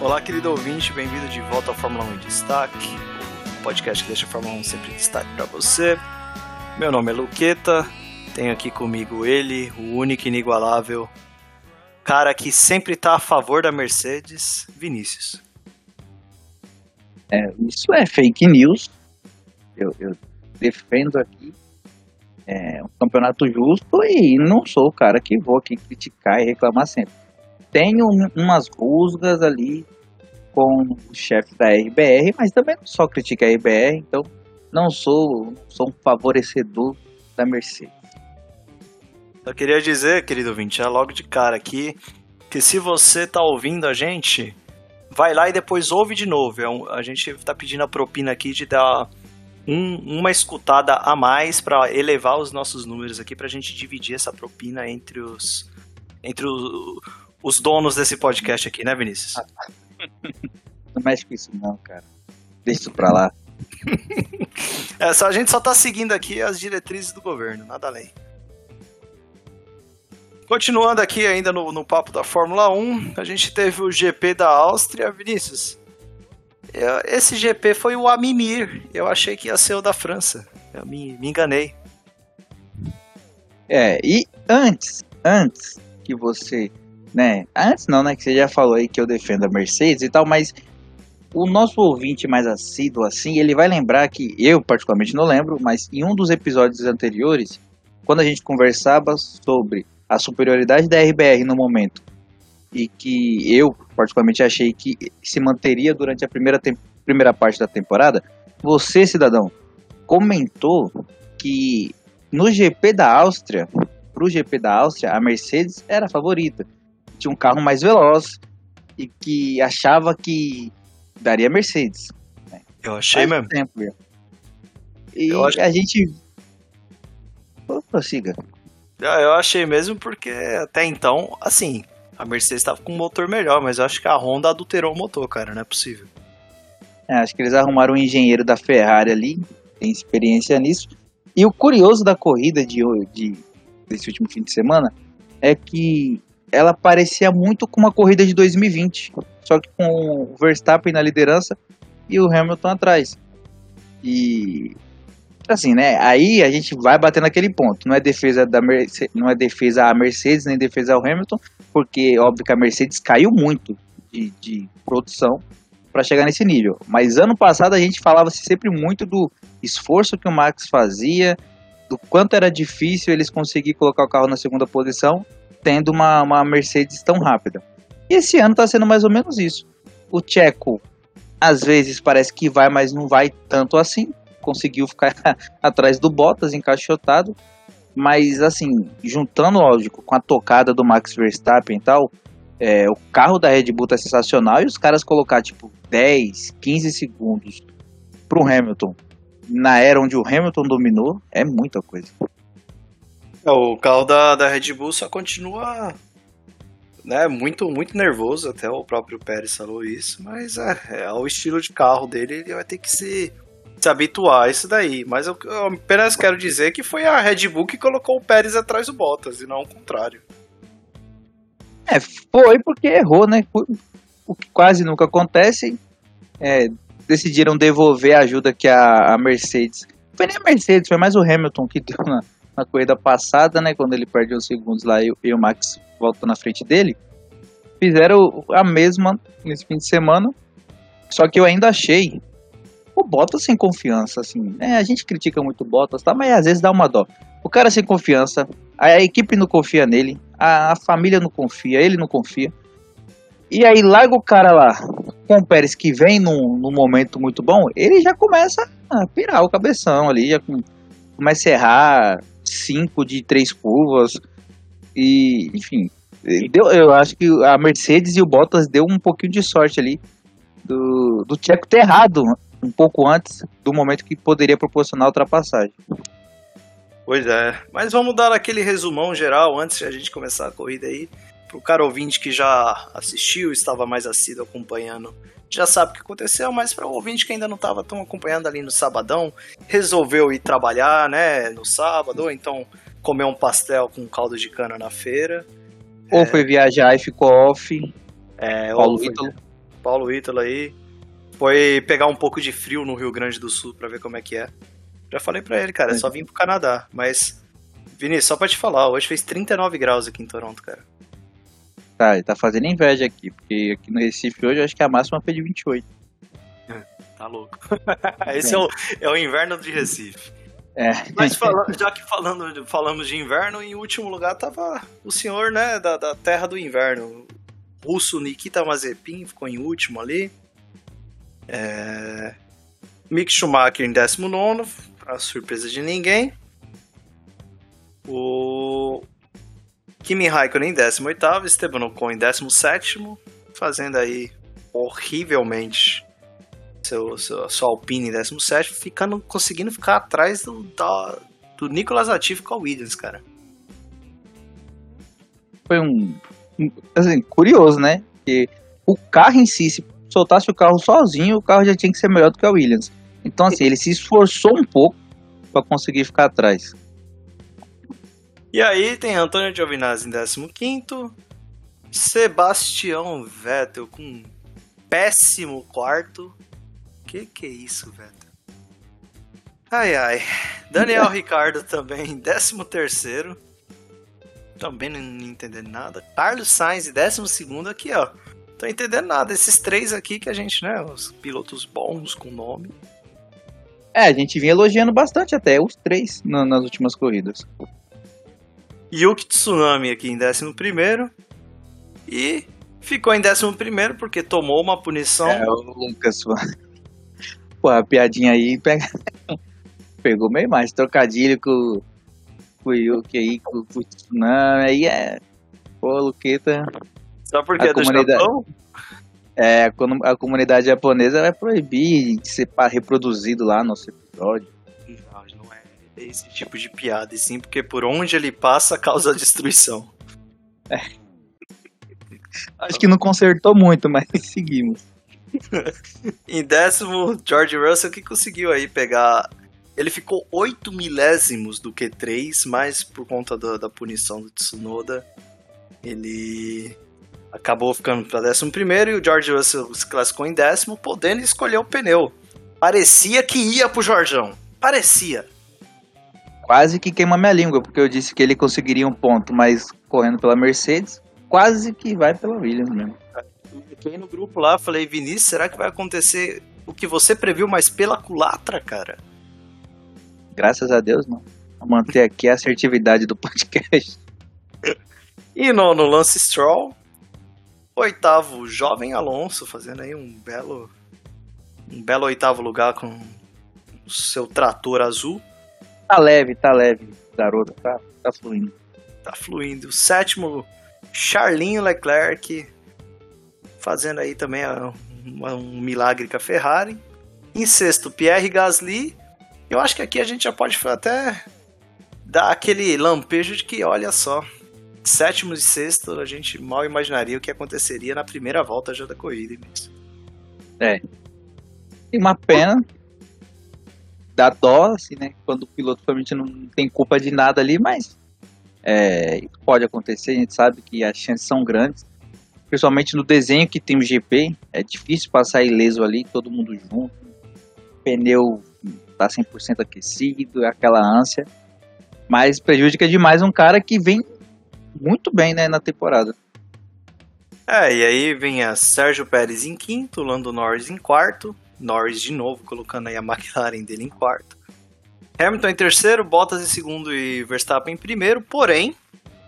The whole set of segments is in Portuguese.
Olá, querido ouvinte, bem-vindo de volta ao Fórmula 1 em Destaque, o podcast que deixa a Fórmula 1 sempre em destaque para você. Meu nome é Luqueta, tenho aqui comigo ele, o único inigualável cara que sempre tá a favor da Mercedes, Vinícius. É, isso é fake news. Eu, eu defendo aqui é, um campeonato justo e não sou o cara que vou aqui criticar e reclamar sempre. Tenho umas rusgas ali com o chefe da RBR, mas também não só critica a RBR, então não sou, sou um favorecedor da Mercedes. Eu queria dizer, querido ouvinte, já logo de cara aqui, que se você tá ouvindo a gente, vai lá e depois ouve de novo. É um, a gente tá pedindo a propina aqui de dar um, uma escutada a mais para elevar os nossos números aqui, pra gente dividir essa propina entre os entre os, os donos desse podcast aqui, né, Vinícius? Não mexe com isso não, cara. Deixa isso pra lá. é, só, a gente só tá seguindo aqui as diretrizes do governo, nada além. Continuando aqui ainda no, no papo da Fórmula 1, a gente teve o GP da Áustria, Vinícius. esse GP foi o Amimir. Eu achei que ia ser o da França. Eu me, me enganei. É, e antes, antes que você, né? Antes não, né? Que você já falou aí que eu defendo a Mercedes e tal, mas o nosso ouvinte mais assíduo assim, ele vai lembrar que eu particularmente não lembro, mas em um dos episódios anteriores, quando a gente conversava sobre a superioridade da RBR no momento e que eu particularmente achei que se manteria durante a primeira, primeira parte da temporada, você, cidadão, comentou que no GP da Áustria, para o GP da Áustria, a Mercedes era a favorita. Tinha um carro mais veloz e que achava que daria Mercedes. Né? Eu achei Faz mesmo. Tempo, e eu acho... a gente. Prossiga. Ah, eu achei mesmo porque até então, assim, a Mercedes estava com um motor melhor, mas eu acho que a Honda adulterou o motor, cara, não é possível. É, acho que eles arrumaram um engenheiro da Ferrari ali, tem experiência nisso. E o curioso da corrida de, de desse último fim de semana é que ela parecia muito com uma corrida de 2020, só que com o Verstappen na liderança e o Hamilton atrás. E assim, né? Aí a gente vai bater naquele ponto. Não é defesa da Mercedes, não é defesa a Mercedes nem defesa ao Hamilton, porque óbvio que a Mercedes caiu muito de, de produção para chegar nesse nível. Mas ano passado a gente falava sempre muito do esforço que o Max fazia, do quanto era difícil eles conseguir colocar o carro na segunda posição, tendo uma, uma Mercedes tão rápida. E esse ano está sendo mais ou menos isso. O Checo às vezes parece que vai, mas não vai tanto assim conseguiu ficar atrás do Bottas, encaixotado. Mas, assim, juntando, lógico, com a tocada do Max Verstappen e tal, é, o carro da Red Bull tá sensacional e os caras colocar, tipo, 10, 15 segundos pro Hamilton na era onde o Hamilton dominou é muita coisa. É, o carro da, da Red Bull só continua né, muito, muito nervoso, até o próprio Pérez falou isso, mas é, é o estilo de carro dele, ele vai ter que se se habituar a isso daí. Mas eu, eu apenas quero dizer que foi a Red Bull que colocou o Pérez atrás do Bottas e não o contrário. É, foi porque errou, né? O que quase nunca acontece. É, decidiram devolver a ajuda que a, a, Mercedes. Foi nem a Mercedes, foi mais o Hamilton que deu na, na corrida passada, né? Quando ele perdeu os segundos lá e, e o Max voltou na frente dele. Fizeram a mesma nesse fim de semana. Só que eu ainda achei o Bottas sem confiança, assim, né? A gente critica muito o Bottas, tá? Mas às vezes dá uma dó. O cara sem confiança, a equipe não confia nele, a, a família não confia, ele não confia. E aí larga o cara lá com o Pérez que vem num, num momento muito bom, ele já começa a pirar o cabeção ali, já com, começa a errar cinco de três curvas. E, enfim, deu, eu acho que a Mercedes e o Bottas deu um pouquinho de sorte ali do, do Tcheco ter errado um pouco antes do momento que poderia proporcionar a ultrapassagem. Pois é, mas vamos dar aquele resumão geral antes de a gente começar a corrida aí. Pro cara ouvinte que já assistiu, estava mais assíduo acompanhando, já sabe o que aconteceu, mas para o ouvinte que ainda não estava tão acompanhando ali no sabadão, resolveu ir trabalhar, né, no sábado, ou então comer um pastel com caldo de cana na feira. Ou é... foi viajar e ficou off. É, Paulo ou foi, Paulo Ítalo aí foi pegar um pouco de frio no Rio Grande do Sul pra ver como é que é. Já falei pra ele, cara, é só vim pro Canadá. Mas, Vinícius, só pra te falar, hoje fez 39 graus aqui em Toronto, cara. Tá, ele tá fazendo inveja aqui, porque aqui no Recife hoje eu acho que a máxima foi de 28. Tá louco. Esse é o, é o inverno de Recife. É. Mas falando, já que falando, falamos de inverno, em último lugar tava o senhor, né, da, da terra do inverno. O russo Nikita Mazepin ficou em último ali. É... Mick Schumacher em 19, a surpresa de ninguém. O Kimi Raikkonen em 18, Esteban Ocon em 17, fazendo aí horrivelmente seu, seu, sua Alpine em 17, ficando, conseguindo ficar atrás do, do Nicolas Latifi com a Williams, cara. Foi um, um assim, curioso, né? Que o carro em si, se soltasse o carro sozinho, o carro já tinha que ser melhor do que a Williams. Então, assim, ele se esforçou um pouco para conseguir ficar atrás. E aí tem Antônio Giovinazzi em 15 Sebastião Vettel com péssimo quarto. Que que é isso, Vettel? Ai ai. Daniel Ricardo também em 13 Também não entendendo nada. Carlos Sainz em 12 aqui, ó. Tô entendendo nada. Esses três aqui que a gente, né? Os pilotos bons com nome. É, a gente vinha elogiando bastante até os três na, nas últimas corridas. Yuki Tsunami aqui em 11 e ficou em 11 porque tomou uma punição. É, o Lucas. Pô, a piadinha aí pega... pegou meio mais. Trocadilho com, com o Yuki aí, com, com o Tsunami. Aí é. Pô, Luqueta. Só porque a é do comunidade... Japão? É, quando a comunidade japonesa vai proibir de ser reproduzido lá no nosso episódio. Esse tipo de piada, e sim porque por onde ele passa causa destruição. É. Acho que não consertou muito, mas seguimos. em décimo, George Russell que conseguiu aí pegar. Ele ficou 8 milésimos do Q3, mas por conta da, da punição do Tsunoda, ele acabou ficando para décimo primeiro e o George Russell se classificou em décimo, podendo escolher o pneu. Parecia que ia pro Jorjão. Parecia. Quase que queima minha língua, porque eu disse que ele conseguiria um ponto, mas correndo pela Mercedes, quase que vai pela Williams mesmo. Fiquei no grupo lá, falei, Vinícius, será que vai acontecer o que você previu, mas pela culatra, cara? Graças a Deus, não. Vou manter aqui a assertividade do podcast. e no, no Lance Stroll, Oitavo, Jovem Alonso, fazendo aí um belo um belo oitavo lugar com o seu trator azul. Tá leve, tá leve, garoto, tá, tá fluindo. Tá fluindo. Sétimo, Charlinho Leclerc, fazendo aí também um, um milagre com a Ferrari. Em sexto, Pierre Gasly. Eu acho que aqui a gente já pode até dar aquele lampejo de que, olha só, sétimo e sexto, a gente mal imaginaria o que aconteceria na primeira volta já da corrida. É. E uma pena. Dá dó, assim, né? Quando o piloto realmente não tem culpa de nada ali, mas é, pode acontecer, a gente sabe que as chances são grandes. Principalmente no desenho que tem o GP, é difícil passar ileso ali, todo mundo junto. Pneu tá 100% aquecido, é aquela ânsia. Mas prejudica demais um cara que vem muito bem, né, na temporada. É, e aí vinha Sérgio Pérez em quinto, Lando Norris em quarto, Norris de novo colocando aí a McLaren dele em quarto. Hamilton em terceiro, Bottas em segundo e Verstappen em primeiro, porém,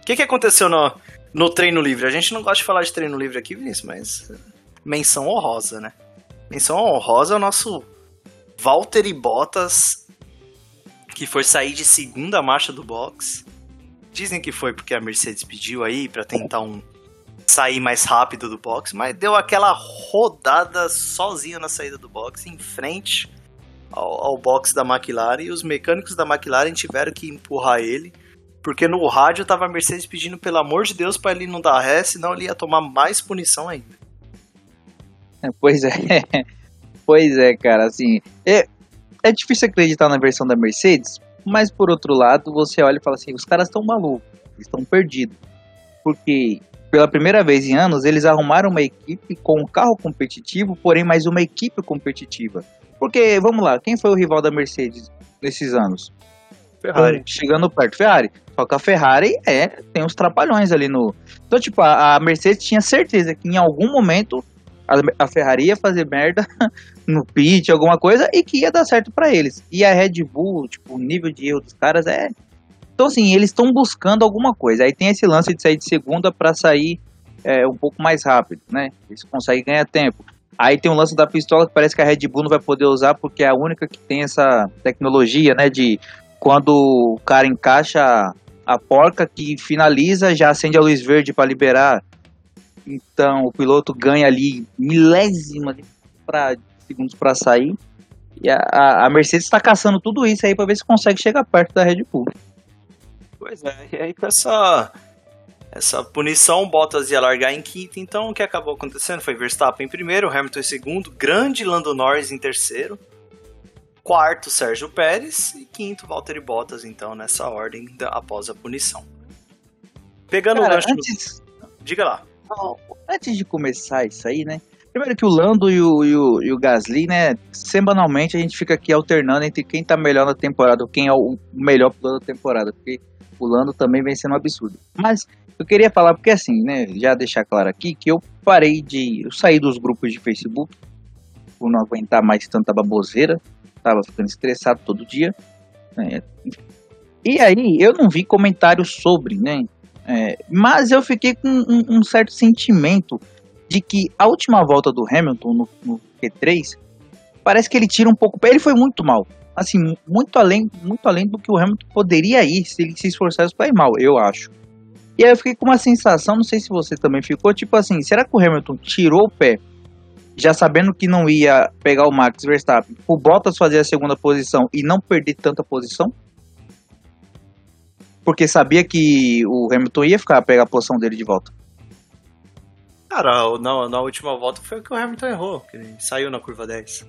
o que, que aconteceu no, no treino livre? A gente não gosta de falar de treino livre aqui, Vinícius, mas menção honrosa, né? Menção honrosa é o nosso Valtteri Bottas, que foi sair de segunda marcha do box Dizem que foi porque a Mercedes pediu aí para tentar um sair mais rápido do box, mas deu aquela rodada sozinho na saída do box, em frente ao, ao box da McLaren, e os mecânicos da McLaren tiveram que empurrar ele, porque no rádio tava a Mercedes pedindo pelo amor de Deus para ele não dar ré, senão ele ia tomar mais punição ainda. É, pois é, pois é, cara, assim, é, é difícil acreditar na versão da Mercedes, mas por outro lado, você olha e fala assim: os caras estão malucos, estão perdidos. Porque pela primeira vez em anos, eles arrumaram uma equipe com um carro competitivo, porém mais uma equipe competitiva. Porque, vamos lá, quem foi o rival da Mercedes nesses anos? Ferrari. Chegando perto, Ferrari. Só que a Ferrari é, tem uns trapalhões ali no. Então, tipo, a, a Mercedes tinha certeza que em algum momento a, a Ferrari ia fazer merda no pit, alguma coisa, e que ia dar certo para eles. E a Red Bull, tipo, o nível de erro dos caras é. Então, assim, eles estão buscando alguma coisa. Aí tem esse lance de sair de segunda para sair é, um pouco mais rápido, né? Eles conseguem ganhar tempo. Aí tem um lance da pistola que parece que a Red Bull não vai poder usar porque é a única que tem essa tecnologia, né? De quando o cara encaixa a porca que finaliza, já acende a luz verde para liberar. Então o piloto ganha ali milésima de pra, segundos para sair. E a, a Mercedes está caçando tudo isso aí para ver se consegue chegar perto da Red Bull. Pois é, e aí com essa, essa punição, Bottas ia largar em quinto, então o que acabou acontecendo foi Verstappen em primeiro, Hamilton em segundo, grande Lando Norris em terceiro, quarto Sérgio Pérez e quinto Valtteri Bottas, então, nessa ordem da, após a punição. Pegando Cara, o gancho. antes, Diga lá. antes de começar isso aí, né? Primeiro que o Lando e o, e o, e o Gasly, né? Semanalmente a gente fica aqui alternando entre quem tá melhor na temporada, ou quem é o melhor piloto da temporada, porque o Lando também vem sendo um absurdo. Mas eu queria falar, porque assim, né? Já deixar claro aqui que eu parei de. Eu saí dos grupos de Facebook por não aguentar mais tanta baboseira, tava ficando estressado todo dia. né, E aí eu não vi comentários sobre, né? É, mas eu fiquei com um, um certo sentimento de que a última volta do Hamilton no, no Q3 parece que ele tira um pouco. Ele foi muito mal. Assim, muito além, muito além do que o Hamilton poderia ir se ele se esforçasse para ir mal, eu acho. E aí eu fiquei com uma sensação, não sei se você também ficou, tipo assim, será que o Hamilton tirou o pé, já sabendo que não ia pegar o Max Verstappen, o Bottas fazer a segunda posição e não perder tanta posição? Porque sabia que o Hamilton ia ficar pegar a posição dele de volta. Cara, na, na última volta foi o que o Hamilton errou, que ele saiu na curva 10.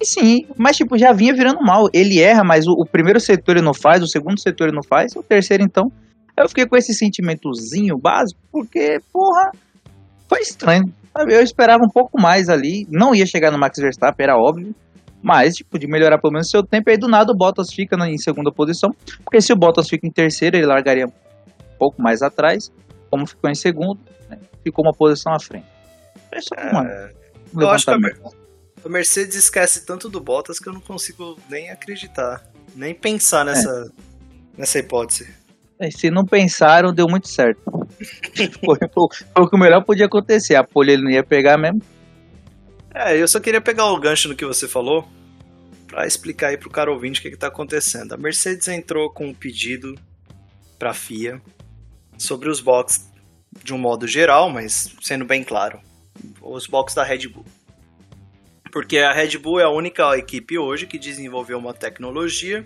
E sim, mas tipo, já vinha virando mal. Ele erra, mas o, o primeiro setor ele não faz, o segundo setor ele não faz, o terceiro então. Eu fiquei com esse sentimentozinho básico, porque, porra, foi estranho. sabe? Eu esperava um pouco mais ali. Não ia chegar no Max Verstappen, era óbvio. Mas, tipo, de melhorar pelo menos seu tempo. Aí do nada o Bottas fica em segunda posição. Porque se o Bottas fica em terceiro, ele largaria um pouco mais atrás. Como ficou em segundo, né? ficou uma posição à frente. É só uma, um Eu acho que a, a Mercedes esquece tanto do Bottas que eu não consigo nem acreditar, nem pensar nessa, nessa hipótese. É, Se não pensaram, deu muito certo. foi, foi- foi o que o melhor podia acontecer. A pole ele não ia pegar mesmo. É, eu só queria pegar o gancho no que você falou pra explicar aí pro cara ouvinte o que, que tá acontecendo. A Mercedes entrou com um pedido pra FIA sobre os boxes de um modo geral, mas sendo bem claro, os boxes da Red Bull. Porque a Red Bull é a única equipe hoje que desenvolveu uma tecnologia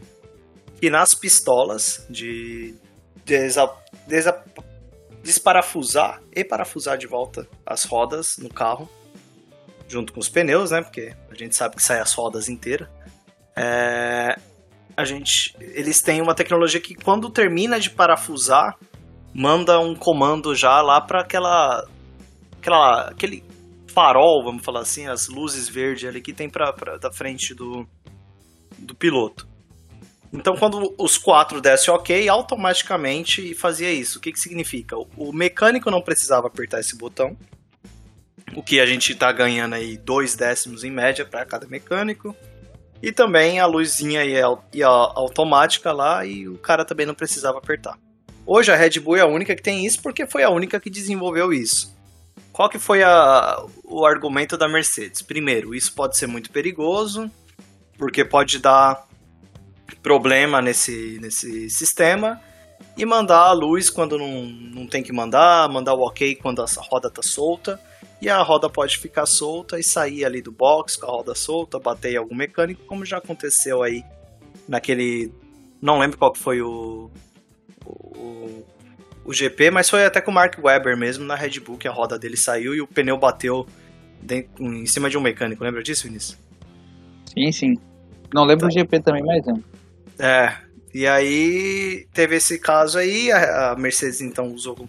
que nas pistolas de desa, desa, desparafusar e parafusar de volta as rodas no carro junto com os pneus, né? Porque a gente sabe que sai as rodas inteiras. É, a gente, eles têm uma tecnologia que quando termina de parafusar, manda um comando já lá para aquela, aquela, aquele farol, vamos falar assim, as luzes verdes ali que tem para da frente do, do piloto. Então, quando os quatro dessem ok, automaticamente fazia isso. O que, que significa? O mecânico não precisava apertar esse botão, o que a gente tá ganhando aí dois décimos em média para cada mecânico. E também a luzinha ia automática lá e o cara também não precisava apertar. Hoje a Red Bull é a única que tem isso porque foi a única que desenvolveu isso. Qual que foi a, o argumento da Mercedes? Primeiro, isso pode ser muito perigoso, porque pode dar problema nesse, nesse sistema e mandar a luz quando não, não tem que mandar, mandar o ok quando a roda tá solta e a roda pode ficar solta e sair ali do box com a roda solta, bater em algum mecânico, como já aconteceu aí naquele. Não lembro qual que foi o, o, o GP, mas foi até com o Mark Webber mesmo na Red Bull, que a roda dele saiu e o pneu bateu dentro, em cima de um mecânico. Lembra disso, Vinícius? Sim, sim. Não lembro do GP também, mas não. É. E aí teve esse caso aí, a, a Mercedes então usou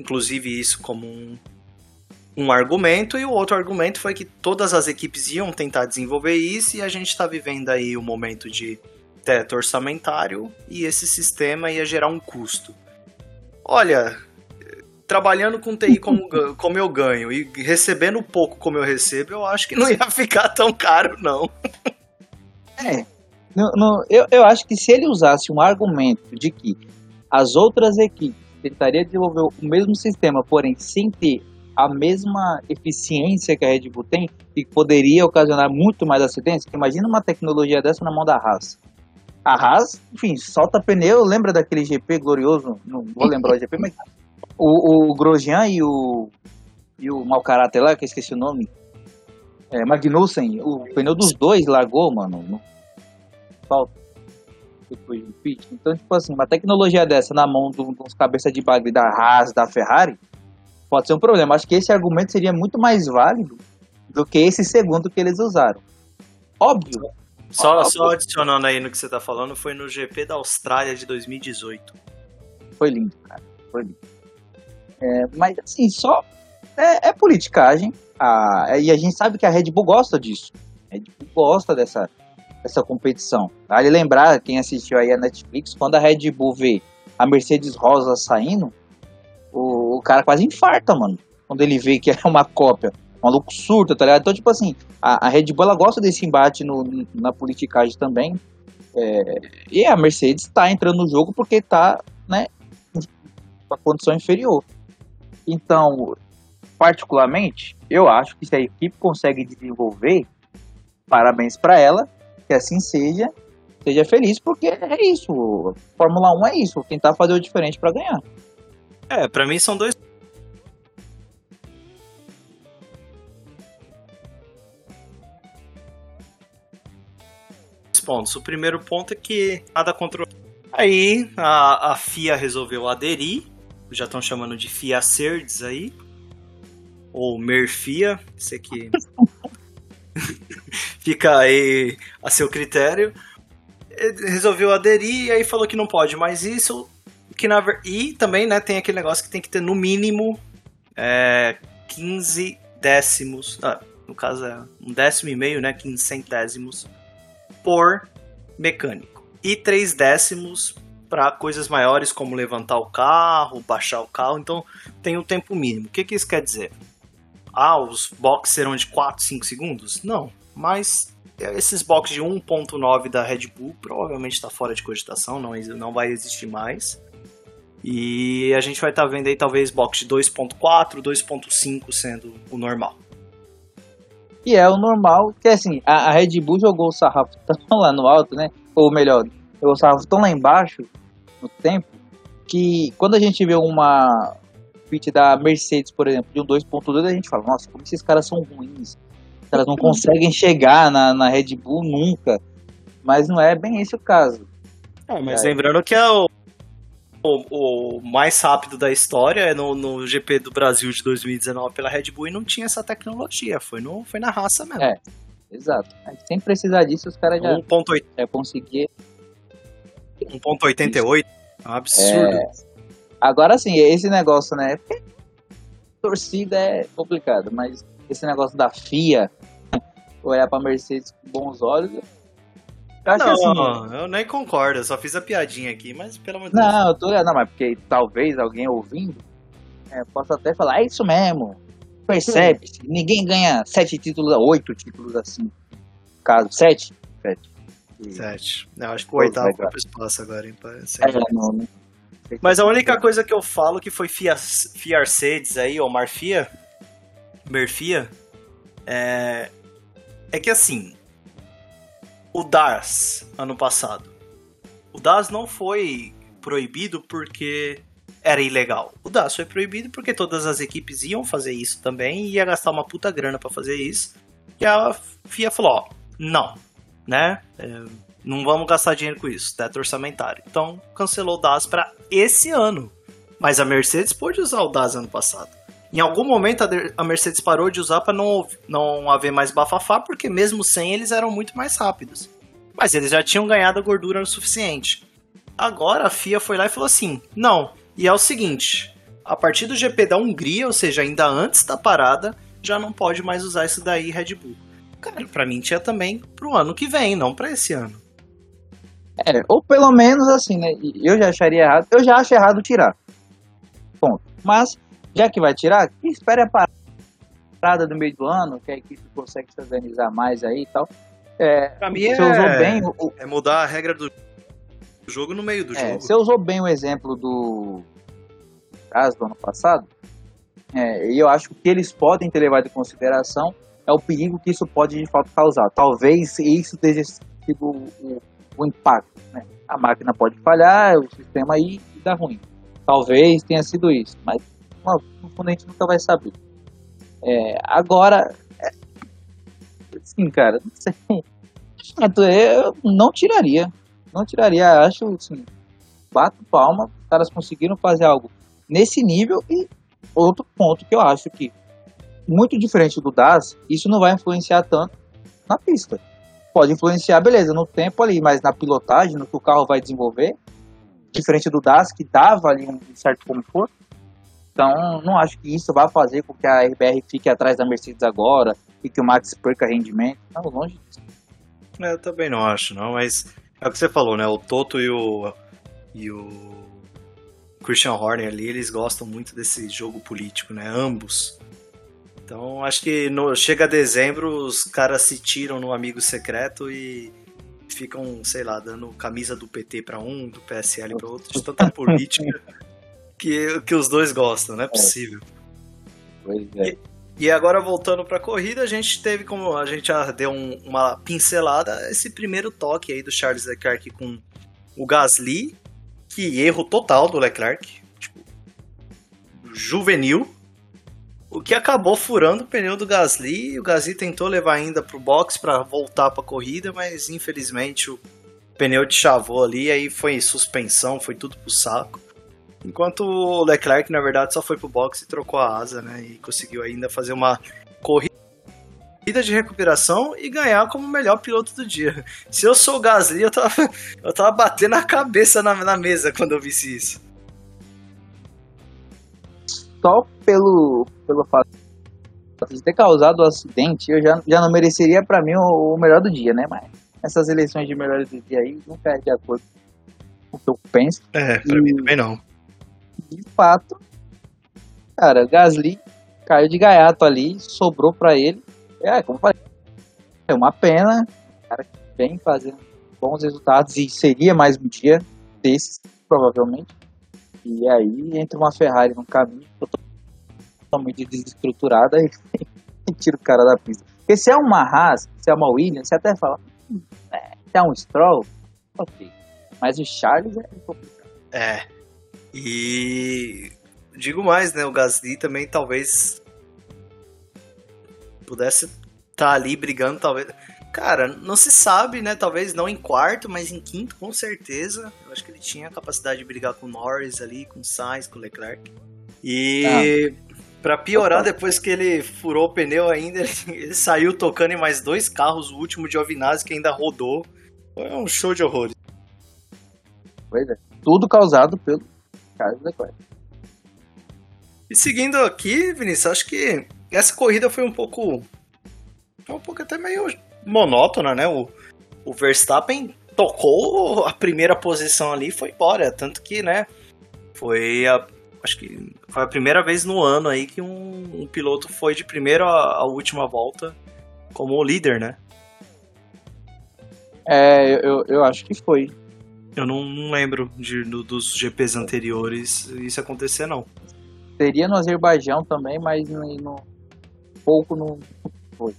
inclusive isso como um, um argumento, e o outro argumento foi que todas as equipes iam tentar desenvolver isso, e a gente está vivendo aí o um momento de teto orçamentário, e esse sistema ia gerar um custo. Olha, trabalhando com TI como, como eu ganho e recebendo pouco como eu recebo, eu acho que não ia ficar tão caro, não. É. No, no, eu, eu acho que se ele usasse um argumento de que as outras equipes tentariam desenvolver o mesmo sistema, porém sem ter a mesma eficiência que a Red Bull tem e poderia ocasionar muito mais acidentes, imagina uma tecnologia dessa na mão da Haas. A Haas, enfim, solta pneu, lembra daquele GP glorioso, não vou lembrar o GP, mas o, o Grosjean e o, e o mau caráter lá, que eu esqueci o nome, é, Magnussen, o pneu dos dois largou, mano, no falta depois do pit. Então, tipo assim, uma tecnologia dessa na mão de uns cabeça de bagulho da Haas, da Ferrari, pode ser um problema. Acho que esse argumento seria muito mais válido do que esse segundo que eles usaram. Óbvio. Só, óbvio. só adicionando aí no que você tá falando, foi no GP da Austrália de 2018. Foi lindo, cara. Foi lindo. É, mas assim, só é, é politicagem. A, e a gente sabe que a Red Bull gosta disso. A Red Bull gosta dessa, dessa competição. Vale lembrar, quem assistiu aí a Netflix, quando a Red Bull vê a Mercedes Rosa saindo, o, o cara quase infarta, mano. Quando ele vê que é uma cópia. Maluco surta, tá ligado? Então, tipo assim, a, a Red Bull ela gosta desse embate no, na politicagem também. É, e a Mercedes tá entrando no jogo porque tá, né, com a condição inferior. Então, particularmente, eu acho que se a equipe consegue desenvolver, parabéns para ela, que assim seja, seja feliz, porque é isso. Fórmula 1 é isso, tentar fazer o diferente para ganhar. É, para mim são dois pontos. O primeiro ponto é que nada contra. Aí a, a FIA resolveu aderir já estão chamando de FIA Cerdes aí, ou Merfia, isso aqui fica aí a seu critério. Resolveu aderir e aí falou que não pode mais isso. Que na, e também né, tem aquele negócio que tem que ter no mínimo é, 15 décimos. Ah, no caso é um décimo e meio, né? 15 centésimos por mecânico. E 3 décimos para coisas maiores como levantar o carro, baixar o carro, então tem o um tempo mínimo. O que, que isso quer dizer? Ah, os boxes serão de 4, 5 segundos? Não, mas esses boxes de 1.9 da Red Bull provavelmente está fora de cogitação, não, não vai existir mais. E a gente vai estar tá vendo aí talvez box de 2.4, 2.5 sendo o normal. E é o normal, que assim, a, a Red Bull jogou o sarrafo tão lá no alto, né? Ou melhor, jogou o sarrafo tão lá embaixo, no tempo, que quando a gente vê uma pit da Mercedes, por exemplo, de um 2.2, a gente fala, nossa, como esses caras são ruins. Os caras não conseguem chegar na, na Red Bull nunca. Mas não é bem esse o caso. É, mas é. lembrando que é o, o, mais rápido da história é no, no GP do Brasil de 2019 pela Red Bull e não tinha essa tecnologia. Foi, no, foi na raça mesmo. É, exato. Sem precisar disso, os caras já, já conseguiram 1.88. É um absurdo. É... Agora sim, esse negócio, né? Torcida é complicado, mas esse negócio da FIA olhar pra Mercedes com bons olhos. Eu não, assim, eu nem concordo, eu só fiz a piadinha aqui, mas pelo amor de Deus. Não, eu tô, não, mas porque talvez alguém ouvindo é, possa até falar, é isso mesmo. Percebe-se, ninguém ganha sete títulos, oito títulos assim. Caso, sete? Sete. Sete. Eu acho que o oitavo pro espaço agora, hein? É, não, né? Mas a única coisa que eu falo que foi Fia, Fiarcedes aí, ou Marfia, Merfia, é, é que assim, o DAS, ano passado, o DAS não foi proibido porque era ilegal. O DAS foi proibido porque todas as equipes iam fazer isso também e ia gastar uma puta grana para fazer isso. E a FIA falou, ó, não, né? É, não vamos gastar dinheiro com isso, teto orçamentário. Então cancelou o DAS para esse ano. Mas a Mercedes pôde usar o DAS ano passado. Em algum momento a Mercedes parou de usar para não, não haver mais bafafá, porque mesmo sem eles eram muito mais rápidos. Mas eles já tinham ganhado a gordura o suficiente. Agora a FIA foi lá e falou assim: não, e é o seguinte, a partir do GP da Hungria, ou seja, ainda antes da parada, já não pode mais usar isso daí Red Bull. Cara, pra mim tinha também pro ano que vem, não pra esse ano. É, ou pelo menos assim, né? Eu já acharia errado. Eu já acho errado tirar. Ponto. Mas, já que vai tirar, que espere a parada do meio do ano, que a equipe consegue se organizar mais aí e tal. É, pra mim você é, usou bem o, é mudar a regra do jogo no meio do é, jogo. Você usou bem o exemplo do caso do ano passado. É, e eu acho que o que eles podem ter levado em consideração é o perigo que isso pode de fato causar. Talvez isso tenha sido o, o impacto. Né? A máquina pode falhar, o sistema aí dá ruim. Talvez tenha sido isso, mas a gente nunca vai saber. É, agora, é, sim, cara, não sei. Eu não tiraria. Não tiraria, acho, assim, bato palma, os caras conseguiram fazer algo nesse nível e outro ponto que eu acho que muito diferente do DAS, isso não vai influenciar tanto na pista. Pode influenciar, beleza, no tempo ali, mas na pilotagem, no que o carro vai desenvolver, diferente do DAS, que dava ali um certo conforto. Então, não acho que isso vai fazer com que a RBR fique atrás da Mercedes agora e que o Max perca rendimento. Não, longe disso. É, eu também não acho, não, mas é o que você falou, né? O Toto e o, e o Christian Horner ali, eles gostam muito desse jogo político, né? Ambos. Então, acho que no, chega dezembro, os caras se tiram no amigo secreto e ficam, sei lá, dando camisa do PT para um, do PSL para outro, de tanta política que, que os dois gostam, não é possível. Pois é. E, e agora voltando para a corrida, a gente teve como a gente já deu um, uma pincelada esse primeiro toque aí do Charles Leclerc com o Gasly, que erro total do Leclerc, tipo, juvenil, o que acabou furando o pneu do Gasly. O Gasly tentou levar ainda pro box para voltar para a corrida, mas infelizmente o pneu de chavou ali, aí foi suspensão, foi tudo pro saco. Enquanto o Leclerc, na verdade, só foi pro box e trocou a asa, né? E conseguiu ainda fazer uma corrida de recuperação e ganhar como melhor piloto do dia. Se eu sou o Gasly, eu tava, eu tava batendo a cabeça na, na mesa quando eu vi isso. Só pelo, pelo fato de ter causado o acidente, eu já, já não mereceria para mim o, o, melhor do dia, né? Mas essas eleições de melhor do dia aí nunca é de acordo com o que eu penso. É, pra e, mim também não. De fato, cara, Gasly caiu de gaiato ali, sobrou para ele é, como falei, é uma pena. Cara que vem fazendo bons resultados e seria mais um dia desses, provavelmente. E aí entra uma Ferrari no caminho totalmente desestruturada e, e tira o cara da pista. Porque se é uma Haas, se é uma Williams, você até fala, hum, é, se é um Stroll, ok. Mas o Charles é complicado. É. E digo mais, né? O Gasly também talvez pudesse estar tá ali brigando, talvez. Cara, não se sabe, né? Talvez não em quarto, mas em quinto, com certeza. Eu acho que ele tinha a capacidade de brigar com o Norris ali, com o Sainz, com o Leclerc. E ah. para piorar, depois que ele furou o pneu ainda, ele, ele, saiu tocando em mais dois carros, o último de Giovinazzi que ainda rodou. Foi um show de horrores. Pois é. Tudo causado pelo Carlos Leclerc. E seguindo aqui, Vinícius, acho que essa corrida foi um pouco. Foi um pouco até meio monótona, né? O, o Verstappen tocou a primeira posição ali e foi embora. Tanto que, né? Foi a. Acho que foi a primeira vez no ano aí que um, um piloto foi de primeira a, a última volta como líder, né? É, eu, eu acho que foi. Eu não, não lembro de, do, dos GPs anteriores isso acontecer, não. Seria no Azerbaijão também, mas no, no, pouco não foi.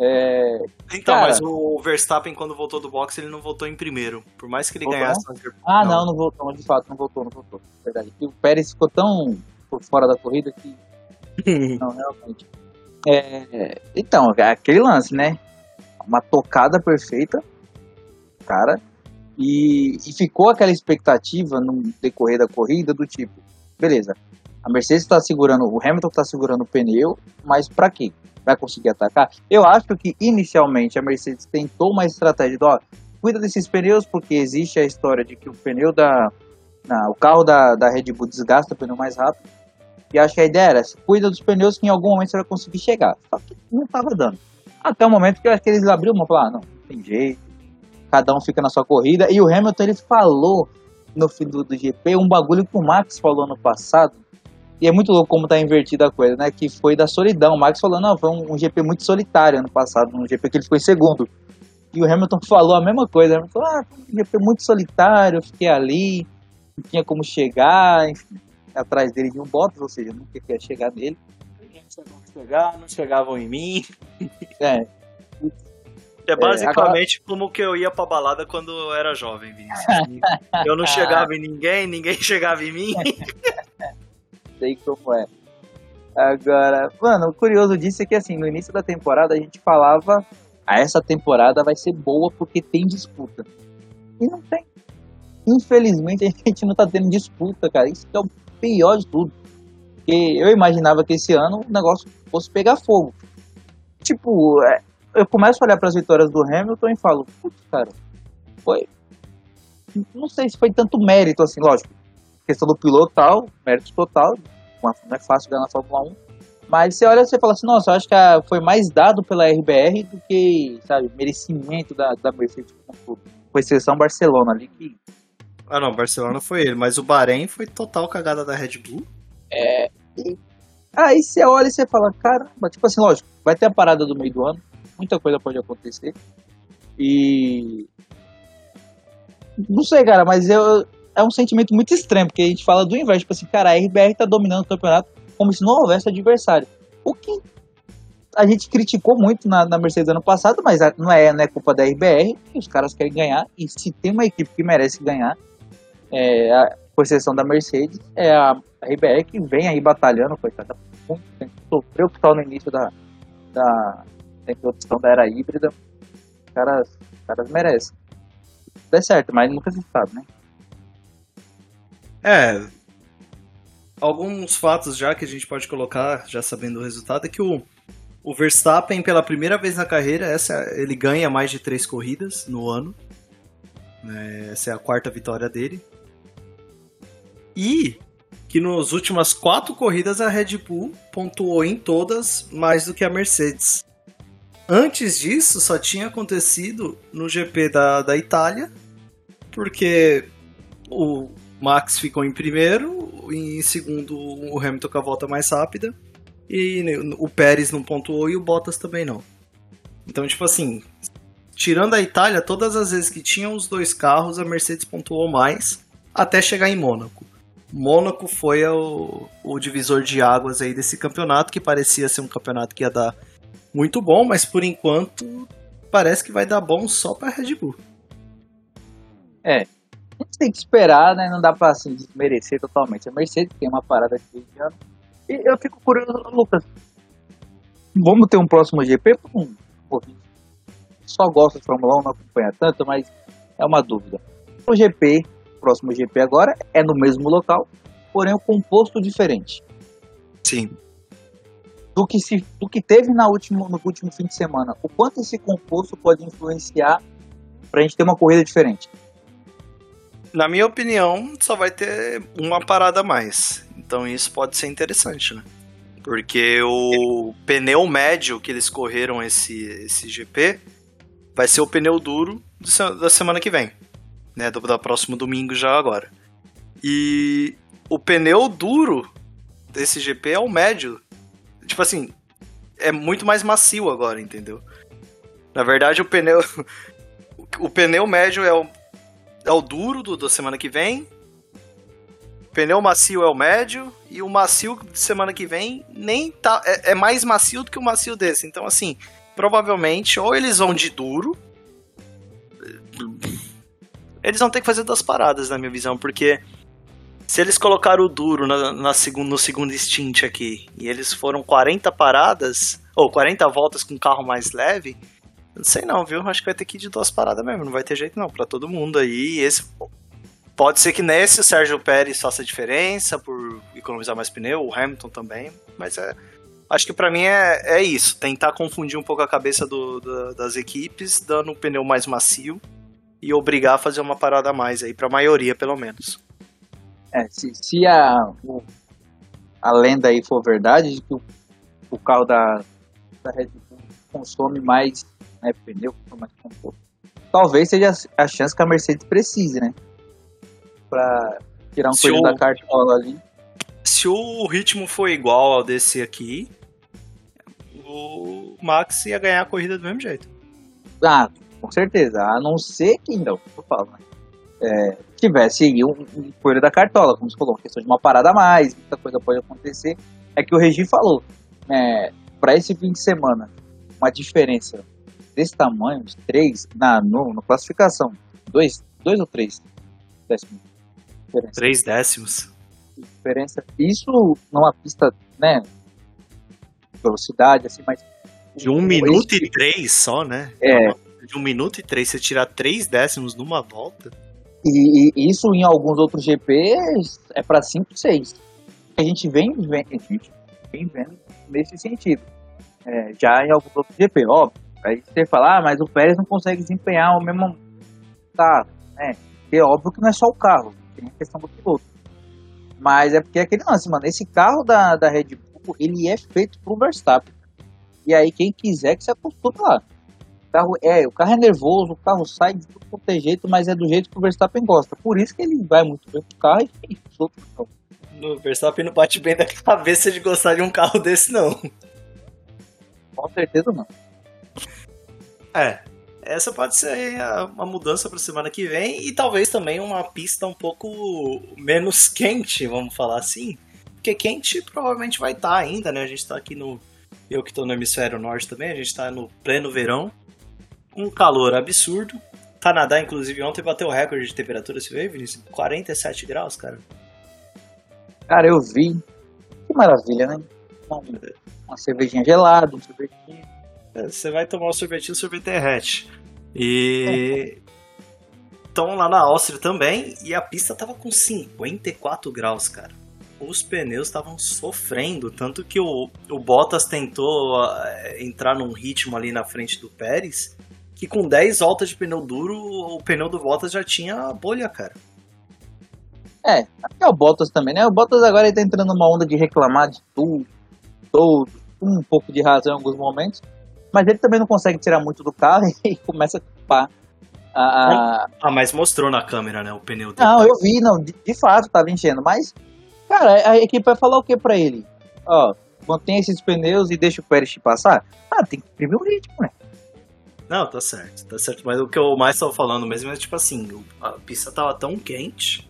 É, então, cara, mas o Verstappen, quando voltou do boxe, ele não voltou em primeiro. Por mais que ele voltou, ganhasse. Ah, não. não, não voltou, de fato, não voltou, não voltou. Verdade. E o Pérez ficou tão por fora da corrida que. não, realmente. É, então, aquele lance, né? Uma tocada perfeita, cara. E, e ficou aquela expectativa no decorrer da corrida do tipo, beleza, a Mercedes está segurando, o Hamilton está segurando o pneu, mas para quê? Vai conseguir atacar? Eu acho que inicialmente a Mercedes tentou uma estratégia de, ó, cuida desses pneus porque existe a história de que o pneu da Não, o carro da, da Red Bull desgasta o pneu mais rápido. E acho que a ideia era, cuida dos pneus que em algum momento você vai conseguir chegar. Só que não estava dando. Até o momento que eu acho que eles abriram uma e falaram, ah, não, tem jeito. Cada um fica na sua corrida. E o Hamilton, ele falou no fim do, do GP um bagulho que o Max falou no passado. E é muito louco como tá invertida a coisa, né? Que foi da solidão. O Max falou, não, foi um, um GP muito solitário ano passado, um GP que ele ficou em segundo. E o Hamilton falou a mesma coisa. Ele falou, ah, foi um GP muito solitário, eu fiquei ali, não tinha como chegar, enfim atrás dele de um Bottas, ou seja, nunca quer chegar nele. chegar, não chegavam em mim. É. É basicamente é, agora... como que eu ia pra balada quando eu era jovem, Vinícius. Eu não chegava em ninguém, ninguém chegava em mim. Sei como é. Agora, mano, o curioso disso é que assim, no início da temporada a gente falava, ah, essa temporada vai ser boa porque tem disputa. E não tem. Infelizmente a gente não tá tendo disputa, cara. Isso é o pior de tudo. Porque eu imaginava que esse ano o negócio fosse pegar fogo. Tipo, é, eu começo a olhar para as vitórias do Hamilton e falo, putz, cara, foi. Não sei se foi tanto mérito, assim, lógico. Questão do piloto tal, mérito total. Não é fácil ganhar na Fórmula 1. Mas você olha e você fala assim, nossa, eu acho que foi mais dado pela RBR do que, sabe, merecimento da, da Mercedes com exceção Barcelona ali, que ah, não, Barcelona foi ele, mas o Bahrein foi total cagada da Red Bull. É. Aí você olha e você fala, caramba, tipo assim, lógico, vai ter a parada do meio do ano, muita coisa pode acontecer. E. Não sei, cara, mas eu, é um sentimento muito estranho, porque a gente fala do inverso, tipo assim, cara, a RBR tá dominando o campeonato como se não houvesse adversário. O que a gente criticou muito na, na Mercedes ano passado, mas não é, não é culpa da RBR, os caras querem ganhar, e se tem uma equipe que merece ganhar, é, a, por exceção da Mercedes, é a, a RBR que vem aí batalhando, coitada, muito tempo, que no início da, da, da introdução da era híbrida. Os caras, os caras merecem. Dá certo, mas nunca se sabe, né? É. Alguns fatos já que a gente pode colocar, já sabendo o resultado, é que o, o Verstappen, pela primeira vez na carreira, essa, ele ganha mais de três corridas no ano. É, essa é a quarta vitória dele. E que nas últimas quatro corridas a Red Bull pontuou em todas mais do que a Mercedes. Antes disso, só tinha acontecido no GP da, da Itália, porque o Max ficou em primeiro, em segundo o Hamilton com a volta mais rápida, e o Pérez não pontuou e o Bottas também não. Então, tipo assim, tirando a Itália, todas as vezes que tinham os dois carros, a Mercedes pontuou mais, até chegar em Mônaco. Mônaco foi o, o divisor de águas aí desse campeonato, que parecia ser um campeonato que ia dar muito bom, mas por enquanto parece que vai dar bom só para Red Bull. É, a gente tem que esperar, né? Não dá pra assim, desmerecer totalmente. A Mercedes tem uma parada de ano. E eu fico curioso, Lucas. Vamos ter um próximo GP? Um, só gosta de Fórmula 1, não acompanha tanto, mas é uma dúvida. O GP próximo GP agora é no mesmo local, porém o composto diferente. Sim. Do que, se, do que teve na último, no último fim de semana. O quanto esse composto pode influenciar para a gente ter uma corrida diferente? Na minha opinião, só vai ter uma parada a mais. Então isso pode ser interessante, né? Porque o pneu médio que eles correram esse, esse GP vai ser o pneu duro da semana que vem né? Do, do próximo domingo já agora. E o pneu duro desse GP é o médio. Tipo assim, é muito mais macio agora, entendeu? Na verdade, o pneu. o pneu médio é o, é o duro do, da semana que vem. O pneu macio é o médio. E o macio de semana que vem nem tá. É, é mais macio do que o macio desse. Então, assim, provavelmente, ou eles vão de duro eles vão ter que fazer duas paradas, na minha visão, porque se eles colocaram o duro na, na segundo, no segundo stint aqui e eles foram 40 paradas, ou 40 voltas com carro mais leve, não sei não, viu? Acho que vai ter que ir de duas paradas mesmo, não vai ter jeito não, para todo mundo aí. Esse pode ser que nesse o Sérgio Pérez faça diferença por economizar mais pneu, o Hamilton também, mas é acho que para mim é, é isso, tentar confundir um pouco a cabeça do, do, das equipes, dando um pneu mais macio e obrigar a fazer uma parada a mais aí, pra maioria pelo menos. É, se, se a, o, a lenda aí for verdade, de que o, o carro da, da Red Bull consome mais né, pneu, consome mais conforto, talvez seja a chance que a Mercedes precise, né? Pra tirar um Se coelho o- da cartola ali. Se o ritmo for igual ao desse aqui, o Max ia ganhar a corrida do mesmo jeito. Ah, com certeza. A não ser que, não, eu falo, né? É, tivesse aí um, um coelho da cartola, como você falou, uma questão de uma parada a mais, muita coisa pode acontecer. É que o Regi falou, é, para esse fim de semana, uma diferença desse tamanho, de três, na no, no classificação, dois, dois ou três décimos diferença. Três décimos. diferença. Isso numa pista, né, velocidade, assim, mas... De um minuto e três só, né? É, De um minuto e três, você tirar três décimos numa volta. E, e isso em alguns outros GPs é para 5, 6. A gente vem, vem, a gente vem vendo nesse sentido. É, já em alguns outros GP, óbvio. Aí você fala, ah, mas o Pérez não consegue desempenhar o mesmo carro. É, é óbvio que não é só o carro, tem a questão do piloto. Mas é porque é aquele lance, mano. Esse carro da, da Red Bull, ele é feito pro Verstappen. E aí, quem quiser que se acostume lá. O carro é, o carro é nervoso, o carro sai de tudo quanto é jeito, mas é do jeito que o Verstappen gosta. Por isso que ele vai muito bem pro carro e os outros não. O Verstappen não bate bem da cabeça de gostar de um carro desse, não. Com certeza não. É. Essa pode ser a- uma mudança para semana que vem e talvez também uma pista um pouco menos quente, vamos falar assim. Porque quente provavelmente vai estar ainda, né? A gente tá aqui no. Eu que tô no hemisfério norte também, a gente tá no pleno verão. Um calor absurdo. Canadá, inclusive, ontem bateu o recorde de temperatura, você vê, Vinícius? 47 graus, cara. Cara, eu vi. Que maravilha, né? Uma, cervejinha gelada, um sorvetinho. É, Você vai tomar um sorvetinho, o sorvete derrete. E. Estão lá na Áustria também, e a pista tava com 54 graus, cara. Os pneus estavam sofrendo, tanto que o, o Bottas tentou ah, entrar num ritmo ali na frente do Pérez, que com 10 voltas de pneu duro, o pneu do Bottas já tinha bolha, cara. É, até o Bottas também, né? O Bottas agora ele tá entrando numa onda de reclamar de tudo, todo, um pouco de razão em alguns momentos. Mas ele também não consegue tirar muito do carro e começa a culpar a, a, Ah, mas mostrou na câmera, né, o pneu dele. Não, eu vi, não, de, de fato tava enchendo, mas, cara, a equipe vai falar o que pra ele? Ó, mantém esses pneus e deixa o Pérez te passar? Ah, tem que imprimir o ritmo, né? Não, tá certo, tá certo. Mas o que eu mais tava falando mesmo é tipo assim, a pista tava tão quente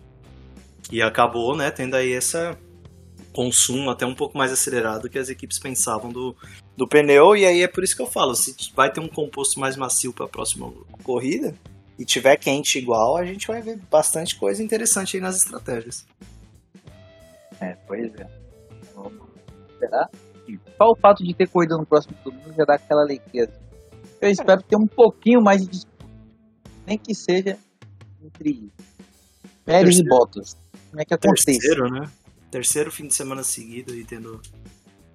que acabou, né, tendo aí esse consumo até um pouco mais acelerado que as equipes pensavam do, do pneu. E aí é por isso que eu falo, se vai ter um composto mais macio pra próxima corrida e tiver quente igual, a gente vai ver bastante coisa interessante aí nas estratégias. É, pois é. Vamos esperar. E Só o fato de ter corrida no próximo domingo já dá aquela alegria. Eu espero ter um pouquinho mais de. Nem que seja entre Pérez e. Bottas. Como é que acontece? Terceiro, né? Terceiro fim de semana seguido aí tendo,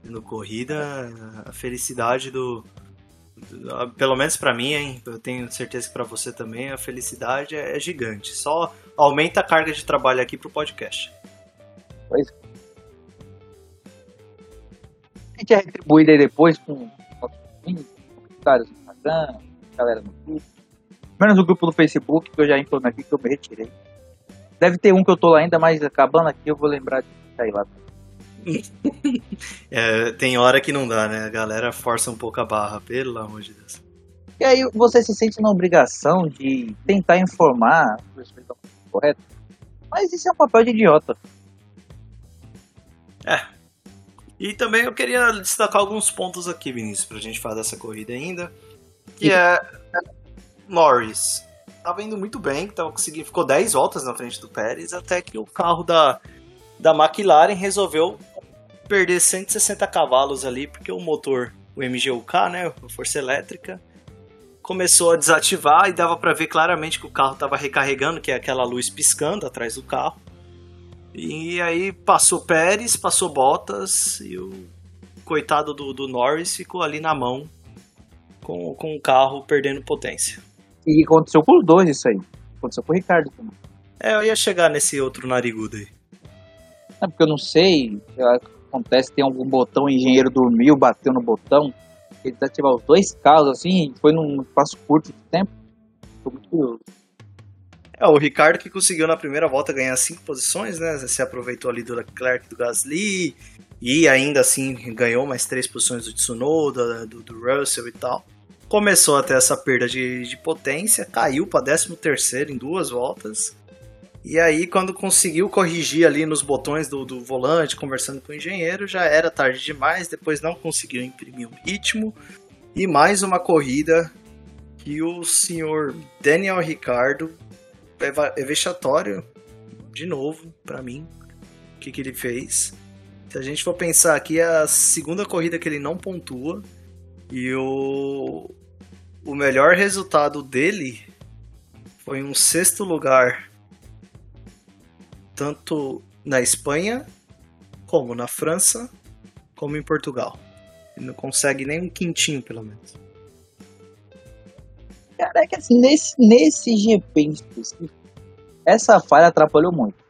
tendo corrida, a felicidade do, do- pelo menos pra mim, hein? Eu tenho certeza que pra você também a felicidade é, é gigante. Só aumenta a carga de trabalho aqui pro podcast. A gente é retribuído aí depois com comentários galera no grupo. Menos o grupo do Facebook, que eu já informei aqui que eu me retirei. Deve ter um que eu tô lá ainda, mas acabando aqui eu vou lembrar de sair lá. É, tem hora que não dá, né? A galera força um pouco a barra, pelo amor de Deus. E aí você se sente na obrigação de tentar informar pessoas estão correto. Mas isso é um papel de idiota. E também eu queria destacar alguns pontos aqui, Vinícius, pra gente falar dessa corrida ainda. Que é Norris. Tava indo muito bem, tava conseguindo, ficou 10 voltas na frente do Pérez, até que o carro da, da McLaren resolveu perder 160 cavalos ali, porque o motor, o MGUK, né, a força elétrica, começou a desativar e dava pra ver claramente que o carro tava recarregando, que é aquela luz piscando atrás do carro. E aí passou Pérez, passou Bottas e o coitado do, do Norris ficou ali na mão com, com o carro perdendo potência. E aconteceu com os dois isso aí. Aconteceu com o Ricardo também. É, eu ia chegar nesse outro narigudo aí. É porque eu não sei, acontece tem algum botão, o engenheiro dormiu, bateu no botão, ele desativar os dois carros assim, foi num espaço curto de tempo. Ficou muito curioso. É, o Ricardo que conseguiu na primeira volta ganhar cinco posições, né? Se aproveitou ali do Leclerc do Gasly e ainda assim ganhou mais três posições do Tsunoda, do, do Russell e tal. Começou a ter essa perda de, de potência, caiu para 13 terceiro em duas voltas. E aí, quando conseguiu corrigir ali nos botões do, do volante, conversando com o engenheiro, já era tarde demais. Depois não conseguiu imprimir um ritmo. E mais uma corrida que o senhor Daniel Ricardo é, é vexatório de novo para mim. O que, que ele fez? Se a gente for pensar aqui, é a segunda corrida que ele não pontua. E o, o melhor resultado dele foi um sexto lugar tanto na Espanha, como na França, como em Portugal. Ele não consegue nem um quintinho, pelo menos. Cara, é que assim, nesse, nesse GP específico, essa falha atrapalhou muito.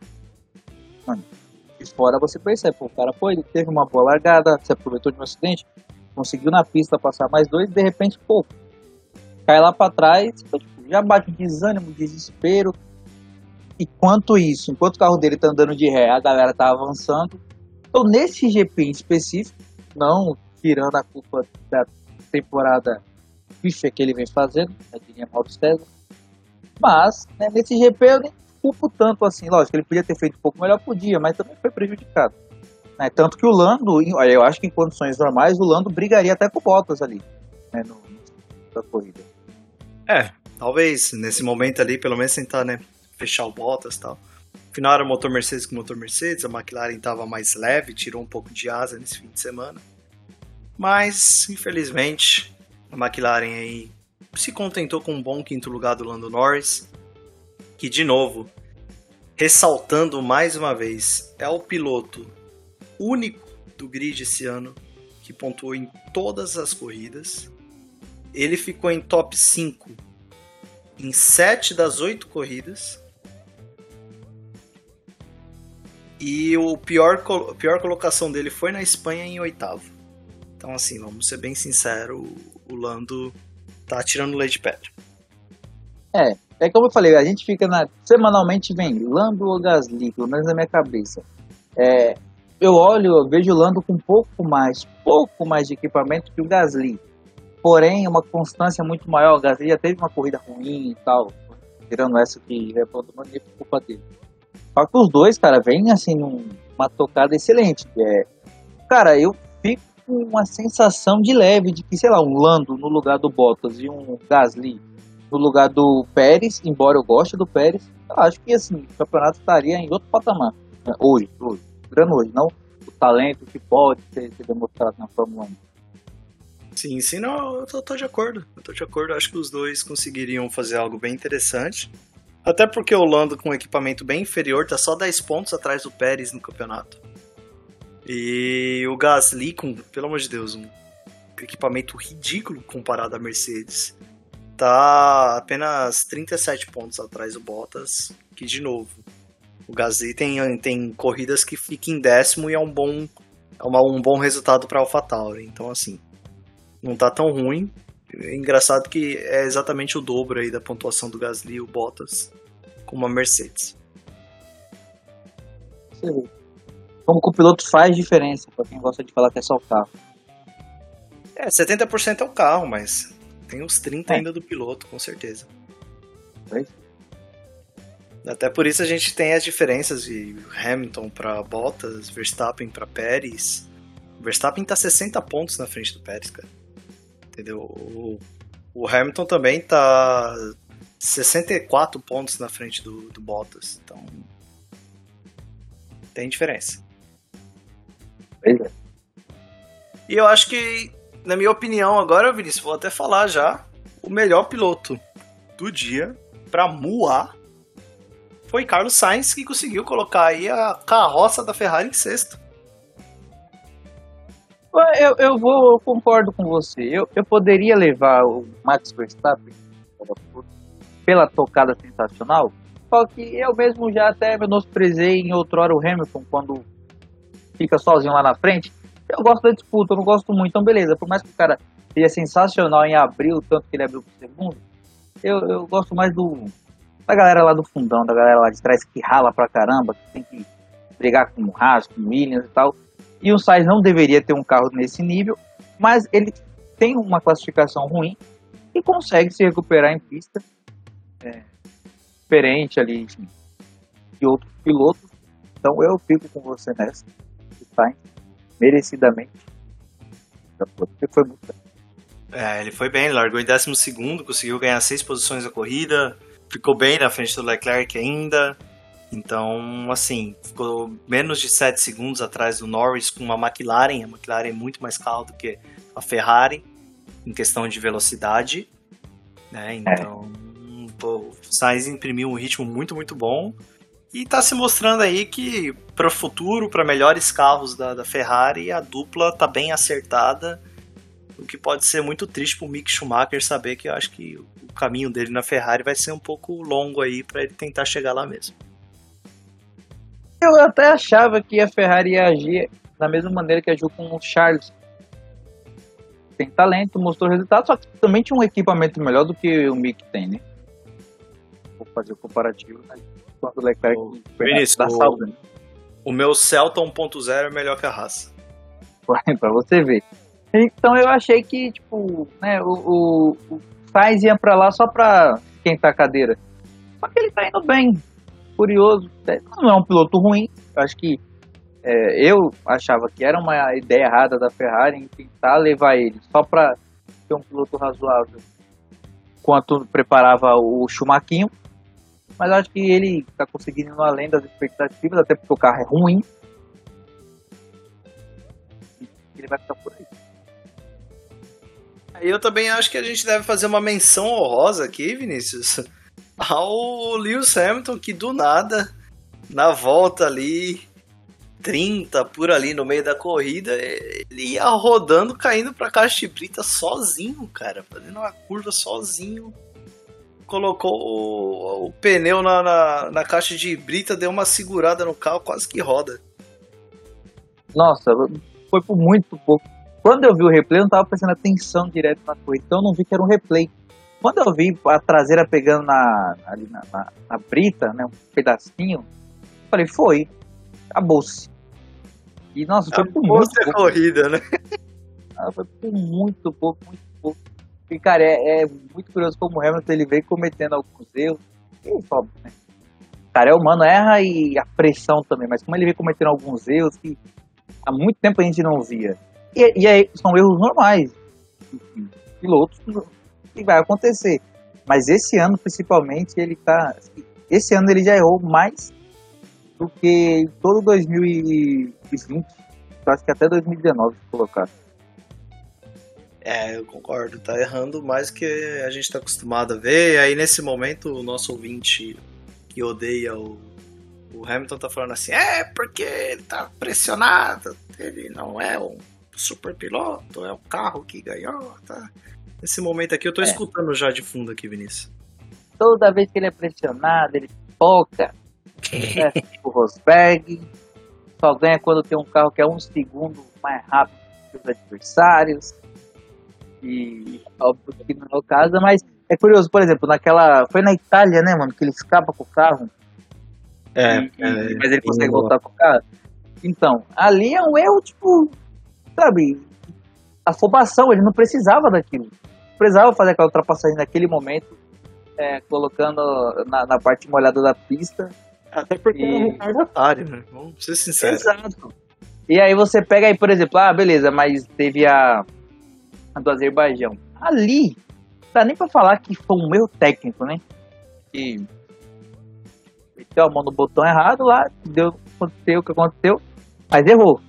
De fora você percebe, pô, o cara foi, teve uma boa largada, se aproveitou de um acidente, conseguiu na pista passar mais dois, de repente, pô, cai lá para trás, tipo, já bate desânimo, desespero, Enquanto isso, enquanto o carro dele tá andando de ré, a galera tá avançando. Então, nesse GP em específico, não tirando a culpa da temporada ficha que ele vem fazendo, a diria Mauro César, mas né, nesse GP eu nem culpo tanto assim. Lógico, ele podia ter feito um pouco melhor, podia, mas também foi prejudicado. Né? Tanto que o Lando, eu acho que em condições normais, o Lando brigaria até com o Bottas ali, né, no, da corrida. É, talvez nesse momento ali, pelo menos tentar, né, fechar o Bottas e tal. Afinal era motor Mercedes com motor Mercedes, a McLaren estava mais leve, tirou um pouco de asa nesse fim de semana. Mas, infelizmente, a McLaren aí se contentou com um bom quinto lugar do Lando Norris, que de novo, ressaltando mais uma vez, é o piloto único do grid esse ano que pontuou em todas as corridas. Ele ficou em top 5 em 7 das 8 corridas. E o pior, a pior colocação dele foi na Espanha em oitavo. Então, assim, vamos ser bem sinceros, o Lando tá tirando leite de pedra. É, é como eu falei, a gente fica na. Semanalmente vem Lando ou Gasly, pelo menos na minha cabeça. É, eu olho, eu vejo o Lando com pouco mais, pouco mais de equipamento que o Gasly. Porém, uma constância muito maior. O Gasly já teve uma corrida ruim e tal, tirando essa que é por culpa dele. Só que os dois, cara, vêm assim numa tocada excelente. É, cara, eu fico com uma sensação de leve de que, sei lá, um Lando no lugar do Bottas e um Gasly no lugar do Pérez, embora eu goste do Pérez, eu acho que assim, o campeonato estaria em outro patamar. Né? Hoje, hoje, grande hoje, não o talento que pode ser, ser demonstrado na Fórmula 1. Sim, sim, não, eu tô, tô, de acordo. Eu tô de acordo. Acho que os dois conseguiriam fazer algo bem interessante. Até porque o Lando com um equipamento bem inferior tá só 10 pontos atrás do Pérez no campeonato. E o Gasly com, pelo amor de Deus, um equipamento ridículo comparado à Mercedes. Tá apenas 37 pontos atrás do Bottas, que de novo, o Gasly tem, tem corridas que fica em décimo e é um bom é uma, um bom resultado para AlphaTauri. Então assim, não tá tão ruim, é engraçado que é exatamente o dobro aí da pontuação do Gasly e o Bottas com uma Mercedes. Como que o piloto faz diferença para quem gosta de falar que é só o carro. É, 70% é o carro, mas tem uns 30 é. ainda do piloto, com certeza. Oi? Até por isso a gente tem as diferenças de Hamilton para Bottas, Verstappen para Pérez. Verstappen tá 60 pontos na frente do Pérez, cara entendeu? O, o Hamilton também tá 64 pontos na frente do, do Bottas, então tem diferença. Pois é. E eu acho que, na minha opinião, agora, Vinícius, vou até falar já, o melhor piloto do dia para Muar foi Carlos Sainz, que conseguiu colocar aí a carroça da Ferrari em sexto. Eu, eu vou, eu concordo com você. Eu, eu poderia levar o Max Verstappen pela tocada sensacional, só que eu mesmo já até menosprezei em outrora o Hamilton quando fica sozinho lá na frente. Eu gosto da disputa, eu não gosto muito, então beleza. Por mais que o cara seja sensacional em abrir o tanto que ele abriu pro segundo, eu, eu gosto mais do da galera lá do fundão, da galera lá de trás que rala pra caramba, que tem que brigar com o Haas, com o Williams e tal. E o Sainz não deveria ter um carro nesse nível, mas ele tem uma classificação ruim e consegue se recuperar em pista. É, diferente ali de outros pilotos. Então eu fico com você nessa. O Sainz, merecidamente. Porque foi muito bem. É, ele foi bem, largou em 12, conseguiu ganhar seis posições na corrida, ficou bem na frente do Leclerc ainda. Então, assim, ficou menos de 7 segundos atrás do Norris com uma McLaren. A McLaren é muito mais carro do que a Ferrari em questão de velocidade. Né? Então, é. pô, o Sainz imprimiu um ritmo muito, muito bom. E está se mostrando aí que para o futuro, para melhores carros da, da Ferrari, a dupla está bem acertada. O que pode ser muito triste para o Mick Schumacher saber que eu acho que o caminho dele na Ferrari vai ser um pouco longo aí para ele tentar chegar lá mesmo. Eu até achava que a Ferrari ia agir da mesma maneira que agiu com o Charles. Tem talento, mostrou resultado, só que também tinha um equipamento melhor do que o Mick tem, né? Vou fazer o comparativo, né? Quando o Leclerc o, Vinícius, da o, né? o meu Celta 1.0 é melhor que a raça. pra você ver. Então eu achei que, tipo, né, o, o, o Sainz ia pra lá só pra esquentar a cadeira. Só que ele tá indo bem curioso. É, não é um piloto ruim. Acho que é, eu achava que era uma ideia errada da Ferrari em tentar levar ele só para ser um piloto razoável enquanto preparava o Schumacher. Mas acho que ele está conseguindo ir além das expectativas, até porque o carro é ruim. Ele vai ficar por aí. Eu também acho que a gente deve fazer uma menção honrosa aqui, Vinícius, ao Lewis Hamilton, que do nada, na volta ali, 30 por ali no meio da corrida, ele ia rodando, caindo pra caixa de brita sozinho, cara, fazendo uma curva sozinho. Colocou o, o pneu na, na, na, caixa de brita, deu uma segurada no carro, quase que roda. Nossa, foi por muito pouco. Quando eu vi o replay, eu não tava prestando atenção direto na corrida, então eu não vi que era um replay. Quando eu vi a traseira pegando na, ali na, na, na brita, né, um pedacinho, falei, foi, acabou-se. E, nossa, foi por muito pouco. corrida, né? Ah, foi por muito pouco, muito pouco. E, cara, é, é, muito curioso como o Hamilton ele veio cometendo alguns erros. E, óbvio, né? Cara, é humano, erra e a pressão também, mas como ele veio cometendo alguns erros que há muito tempo a gente não via. E, e aí, são erros normais. Pilotos que vai acontecer. Mas esse ano, principalmente, ele tá. Esse ano ele já errou mais do que todo 2020. Eu acho que até 2019 se colocar. É, eu concordo. Tá errando mais que a gente tá acostumado a ver. E aí, nesse momento, o nosso ouvinte que odeia o, o Hamilton tá falando assim: é, porque ele tá pressionado. Ele não é um super piloto, é o carro que ganhou, tá? Nesse momento aqui, eu tô é. escutando já de fundo aqui, Vinícius. Toda vez que ele é pressionado, ele foca. é, o Rosberg só ganha quando tem um carro que é um segundo mais rápido que os adversários. E óbvio que não é o caso, mas é curioso, por exemplo, naquela. Foi na Itália, né, mano, que ele escapa com o carro. É, e, é mas ele consegue voltar com o carro. Então, ali é um erro, tipo, sabe, afobação, ele não precisava daquilo precisava fazer aquela ultrapassagem naquele momento, é, colocando na, na, parte molhada da pista. Até porque e... é retardatário, né? Vamos ser sinceros. Exato. E aí você pega aí, por exemplo, ah, beleza, mas teve a, a do Azerbaijão. Ali, dá nem pra falar que foi um erro técnico, né? Que meteu a mão no botão errado lá, deu, aconteceu o que aconteceu, mas errou?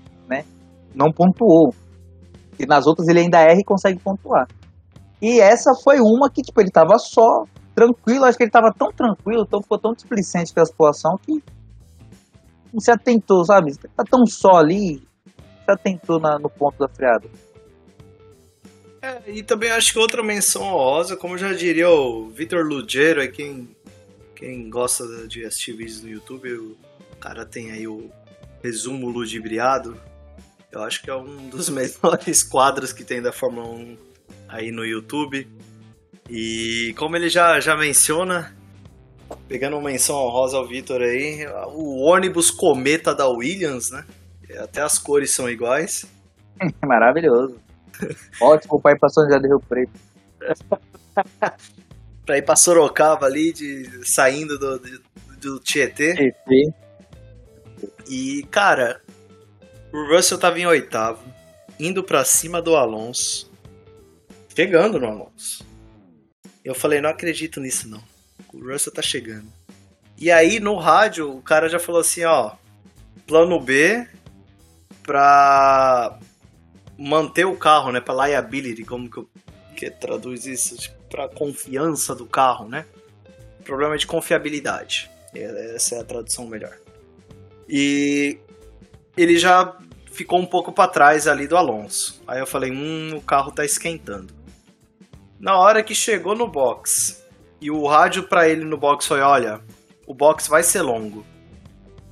Não pontuou. E nas outras ele ainda erra e consegue pontuar. E essa foi uma que, tipo, ele tava só tranquilo, acho que ele tava tão tranquilo, tão, ficou tão displicente com a situação que não se atentou, sabe? Tá tão só ali, se atentou na, no ponto da freada. É, e também acho que outra menção honrosa, como já diria o Vitor Lugero, é quem, quem gosta de assistir vídeos no YouTube, o cara tem aí o resumo ludibriado. Eu acho que é um dos melhores quadros que tem da Fórmula 1 aí no YouTube. E como ele já, já menciona, pegando uma menção honrosa ao Vitor aí, o ônibus cometa da Williams, né? Até as cores são iguais. Maravilhoso. Ótimo pai passou São José do Rio Preto. pra ir pra Sorocaba ali, de, saindo do, do, do Tietê. Tietê. E, cara, o Russell tava em oitavo, indo pra cima do Alonso, chegando no Alonso. Eu falei, não acredito nisso não. O Russell tá chegando. E aí, no rádio, o cara já falou assim, ó, plano B pra manter o carro, né, pra liability, como que, eu, que traduz isso? Tipo, pra confiança do carro, né? Problema de confiabilidade. Essa é a tradução melhor. E ele já ficou um pouco para trás ali do Alonso. Aí eu falei, hum, o carro tá esquentando. Na hora que chegou no box e o rádio para ele no box foi, olha, o box vai ser longo.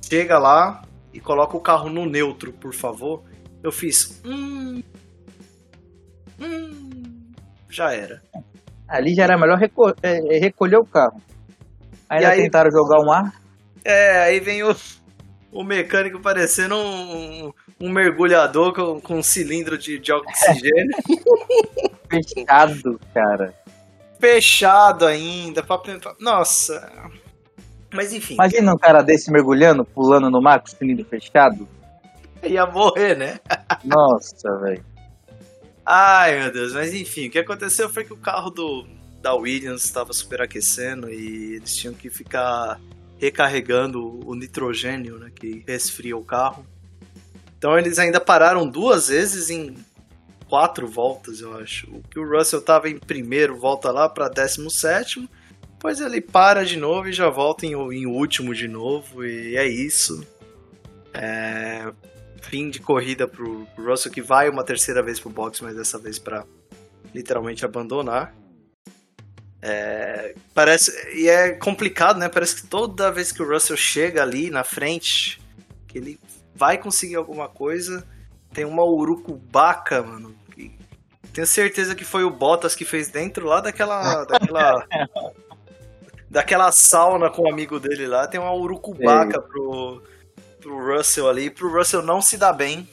Chega lá e coloca o carro no neutro, por favor. Eu fiz, hum, hum, já era. Ali já era melhor recolher, é, recolher o carro. Ainda aí, tentaram jogar um ar. É, aí vem o, o mecânico parecendo um, um mergulhador com, com um cilindro de, de oxigênio. Fechado, cara. Fechado ainda. Pra... Nossa. Mas enfim. Imagina um cara desse mergulhando, pulando no mar com o cilindro fechado. Ia morrer, né? Nossa, velho. Ai, meu Deus. Mas enfim, o que aconteceu foi que o carro do, da Williams estava superaquecendo e eles tinham que ficar recarregando o nitrogênio, né, que resfria o carro. Então eles ainda pararam duas vezes em quatro voltas, eu acho. O que o Russell estava em primeiro, volta lá para 17, depois ele para de novo e já volta em, em último de novo, e é isso. É, fim de corrida pro, pro Russell, que vai uma terceira vez pro box, mas dessa vez para literalmente abandonar. É, parece e é complicado, né? Parece que toda vez que o Russell chega ali na frente, que ele vai conseguir alguma coisa, tem uma urucubaca, mano. tenho certeza que foi o Bottas que fez dentro lá daquela daquela daquela sauna com o amigo dele lá, tem uma urucubaca pro pro Russell ali, pro Russell não se dar bem.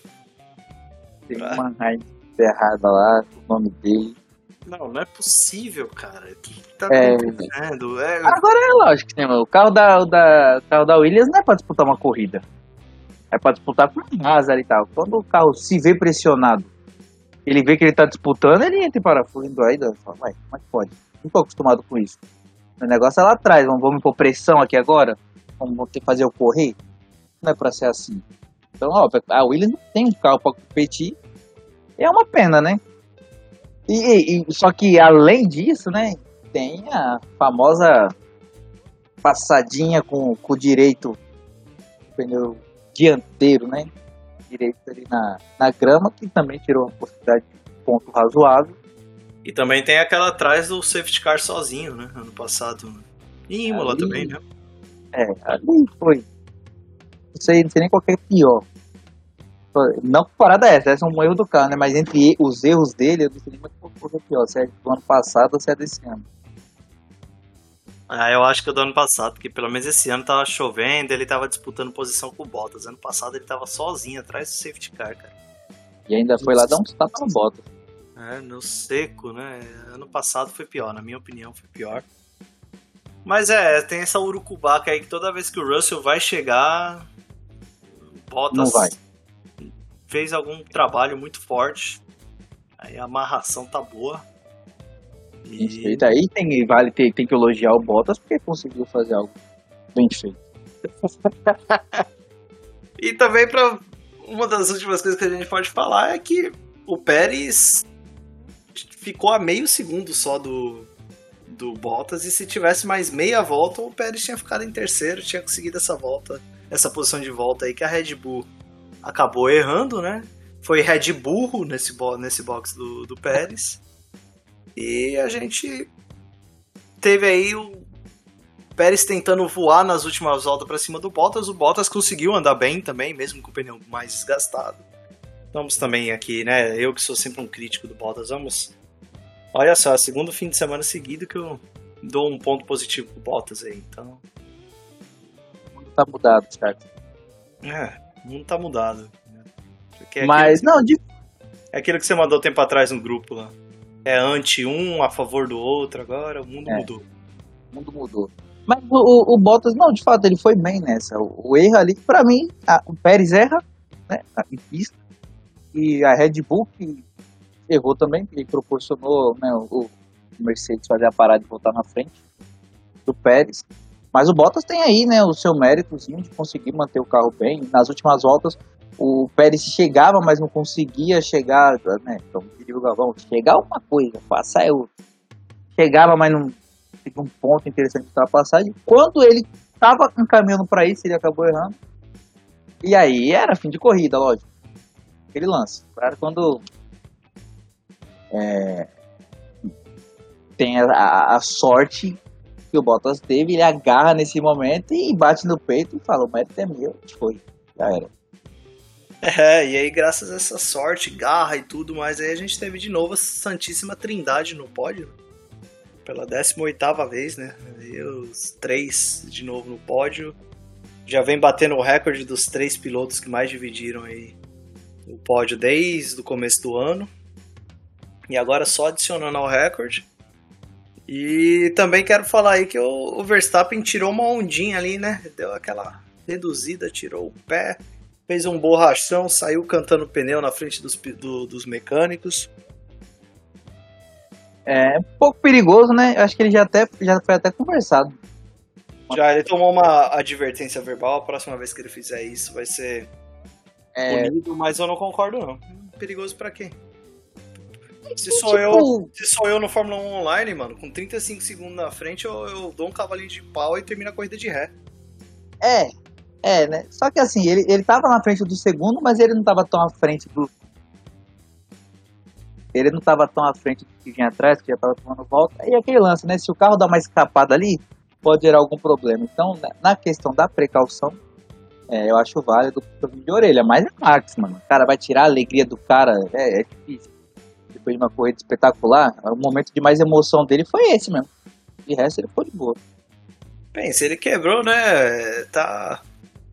Tem uma raiva errada lá, o nome dele. Não, não é possível, cara. O que tá é... acontecendo? É... Agora é lógico, né, mano? O carro da, o da, o carro da Williams não é pra disputar uma corrida. É pra disputar com a Hazard e tal. Quando o carro se vê pressionado, ele vê que ele tá disputando, ele entra em parafuso aí, fala, vai, como é que pode? Não tô acostumado com isso. O negócio é lá atrás, vamos, vamos pôr pressão aqui agora? Vamos ter que fazer eu correr? Não é pra ser assim. Então, ó, a Williams não tem um carro pra competir. É uma pena, né? E, e, só que além disso, né, tem a famosa passadinha com, com o direito pneu dianteiro, né? Direito ali na, na grama, que também tirou uma possibilidade de ponto razoável. E também tem aquela atrás do safety car sozinho, né? Ano passado. E Imola ali, também, né? É, ali foi. Não sei, não sei nem qual é pior. Não comparada a essa, essa é um erro do carro, né? Mas entre os erros dele, eu não sei nem qual foi pior, se é do ano passado ou se é desse ano. Ah, eu acho que é do ano passado, porque pelo menos esse ano tava chovendo, ele tava disputando posição com o Bottas. Ano passado ele tava sozinho atrás do safety car, cara. E ainda foi lá dar um tapa no Bottas. É, no seco, né? Ano passado foi pior, na minha opinião foi pior. Mas é, tem essa urucubaca aí que toda vez que o Russell vai chegar, Bottas não vai. Fez algum trabalho muito forte. Aí a amarração tá boa. E... Aí tem, vale, tem, tem que elogiar o Bottas porque conseguiu fazer algo bem feito. e também para uma das últimas coisas que a gente pode falar é que o Pérez ficou a meio segundo só do, do Bottas e se tivesse mais meia volta o Pérez tinha ficado em terceiro, tinha conseguido essa volta, essa posição de volta aí que a Red Bull acabou errando, né? Foi Red Bull nesse, nesse box do, do Pérez. E a gente teve aí o Pérez tentando voar nas últimas voltas para cima do Bottas. O Bottas conseguiu andar bem também, mesmo com o pneu mais desgastado. Vamos também aqui, né? Eu que sou sempre um crítico do Bottas, vamos. Olha só, segundo fim de semana seguido que eu dou um ponto positivo pro Bottas aí, então. O mundo tá mudado, certo? É, o mundo tá mudado. É Mas, não, de... É aquilo que você mandou tempo atrás no grupo lá. É anti um, a favor do outro, agora o mundo é. mudou. O mundo mudou. Mas o, o, Bottas, não, de fato, ele foi bem nessa. O, o erro ali, pra mim, a, o Pérez erra, né, em pista. E a Red Bull que errou também, que proporcionou né, o, o Mercedes fazer a parada e voltar na frente do Pérez. Mas o Bottas tem aí, né, o seu méritozinho de conseguir manter o carro bem. Nas últimas voltas, o Pérez chegava, mas não conseguia chegar, né? Então, o Galvão, chegar uma coisa, passar é outra. Chegava, mas não um ponto interessante de ultrapassagem. Quando ele estava encaminhando para isso, ele acabou errando. E aí era fim de corrida, lógico. Aquele lance. Claro, quando é, tem a, a, sorte que o Bottas teve, ele agarra nesse momento e bate no peito e fala, o mérito é meu. Foi, já era. É, e aí graças a essa sorte, garra e tudo mais, aí a gente teve de novo a Santíssima Trindade no pódio. Pela 18ª vez, né? E os três de novo no pódio. Já vem batendo o recorde dos três pilotos que mais dividiram aí o pódio desde o começo do ano. E agora só adicionando ao recorde. E também quero falar aí que o, Verstappen tirou uma ondinha ali, né? Deu aquela reduzida, tirou o pé, fez um borrachão, saiu cantando pneu na frente dos, do, dos mecânicos. É um pouco perigoso, né? Acho que ele já, até, já foi até conversado. Já, ele tomou uma advertência verbal. A próxima vez que ele fizer isso vai ser é... punido, mas eu não concordo, não. Perigoso para quê? Se sou, tipo... eu, se sou eu no Fórmula 1 online, mano, com 35 segundos na frente, eu, eu dou um cavalinho de pau e termino a corrida de ré. É, é, né? Só que assim, ele, ele tava na frente do segundo, mas ele não tava tão à frente do. Ele não tava tão à frente do que vinha atrás, que já tava tomando volta. E aquele lance, né? Se o carro dá uma escapada ali, pode gerar algum problema. Então, na questão da precaução, é, eu acho válido o de orelha. Mas é Max, mano. O cara vai tirar a alegria do cara. É, é difícil depois de uma corrida espetacular, o momento de mais emoção dele foi esse mesmo. De resto, ele foi de boa. Bem, se ele quebrou, né? Tá.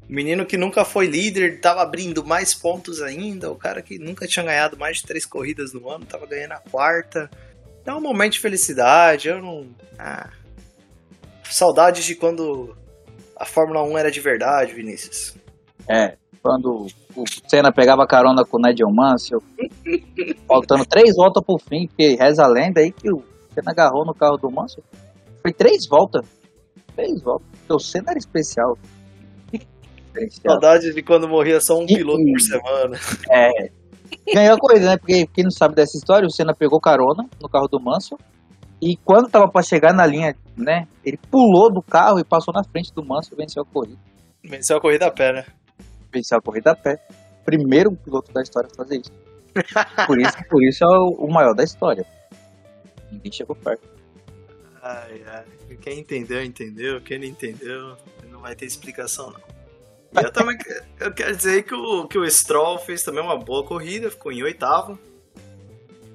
O menino que nunca foi líder tava abrindo mais pontos ainda. O cara que nunca tinha ganhado mais de três corridas no ano tava ganhando a quarta. É um momento de felicidade. Eu não. Ah. Saudades de quando a Fórmula 1 era de verdade, Vinícius. É, quando o Senna pegava carona com o Nigel Mansell, faltando três voltas pro fim, porque reza a lenda aí que o Senna agarrou no carro do Mansell. Foi três voltas. Três voltas. Porque o Senna era especial. Saudade de quando morria só um e, piloto por semana. É. Ganhou coisa, né? Porque quem não sabe dessa história, o Senna pegou carona no carro do Mansell. E quando tava para chegar na linha, né? Ele pulou do carro e passou na frente do Mansell e venceu a corrida. Venceu a corrida a pé, né? Vencer a corrida a pé. Primeiro piloto da história a fazer isso. Por isso, por isso é o maior da história. Ninguém chegou perto. Ai, ai. Quem entendeu, entendeu. Quem não entendeu, não vai ter explicação, não. E eu também eu quero dizer que o, que o Stroll fez também uma boa corrida, ficou em oitavo.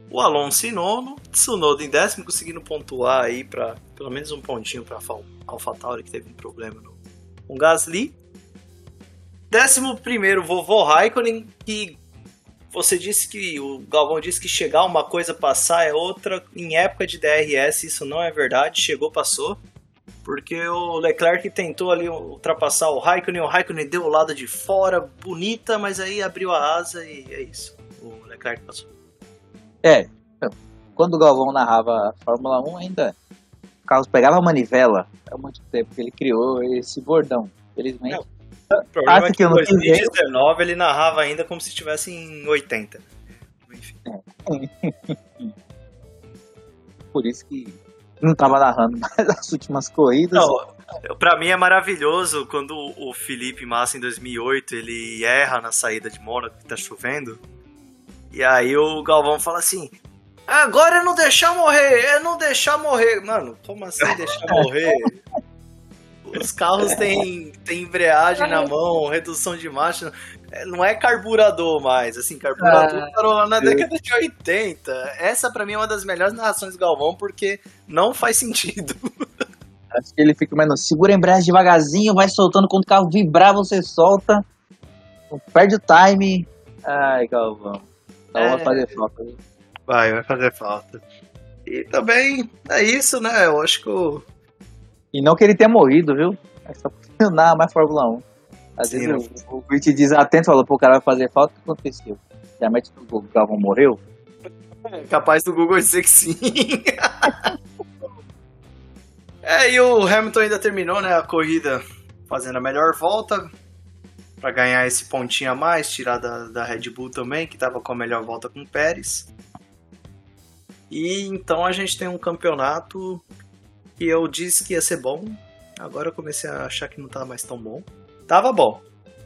O Alonso em nono, Tsunoda em décimo, conseguindo pontuar aí para pelo menos um pontinho para AlphaTauri que teve um problema no, com Gasly. Décimo primeiro, vovô Raikkonen, que você disse que o Galvão disse que chegar uma coisa, passar é outra. Em época de DRS, isso não é verdade. Chegou, passou. Porque o Leclerc tentou ali ultrapassar o Raikkonen, o Raikkonen deu o lado de fora, bonita, mas aí abriu a asa e é isso. O Leclerc passou. É, quando o Galvão narrava a Fórmula 1 ainda, o Carlos pegava a manivela, há muito tempo que ele criou esse bordão. Felizmente. O problema é que, em 2019 ele narrava ainda como se estivesse em 80. Enfim. Por isso que não estava narrando mais as últimas corridas. Não, pra mim é maravilhoso quando o Felipe Massa em 2008 ele erra na saída de Mônaco que tá chovendo. E aí o Galvão fala assim: Agora é não deixar morrer, é não deixar morrer. Mano, como assim deixar morrer? Os carros têm, têm embreagem na mão, redução de marcha. É, não é carburador mais, assim, carburador ah, parou lá na década de 80. Essa pra mim é uma das melhores narrações do Galvão, porque não faz sentido. Acho que ele fica, mano, segura a embreagem devagarzinho, vai soltando, quando o carro vibrar você solta, perde o time. Ai, Galvão. É... vai fazer falta. Vai, vai fazer falta. E também é isso, né? Eu acho que o... E não que ele tenha morrido, viu? É só funcionar mais Fórmula 1. Às Sim, vezes o, o Grit desatento falou, pô, o cara vai fazer falta, o que aconteceu? Já mete no Google, o Galvão morreu? É capaz do Google dizer que sim. é, e o Hamilton ainda terminou, né, a corrida fazendo a melhor volta para ganhar esse pontinho a mais, tirar da, da Red Bull também, que tava com a melhor volta com o Pérez. E então a gente tem um campeonato que eu disse que ia ser bom. Agora eu comecei a achar que não tava mais tão bom. Tava bom.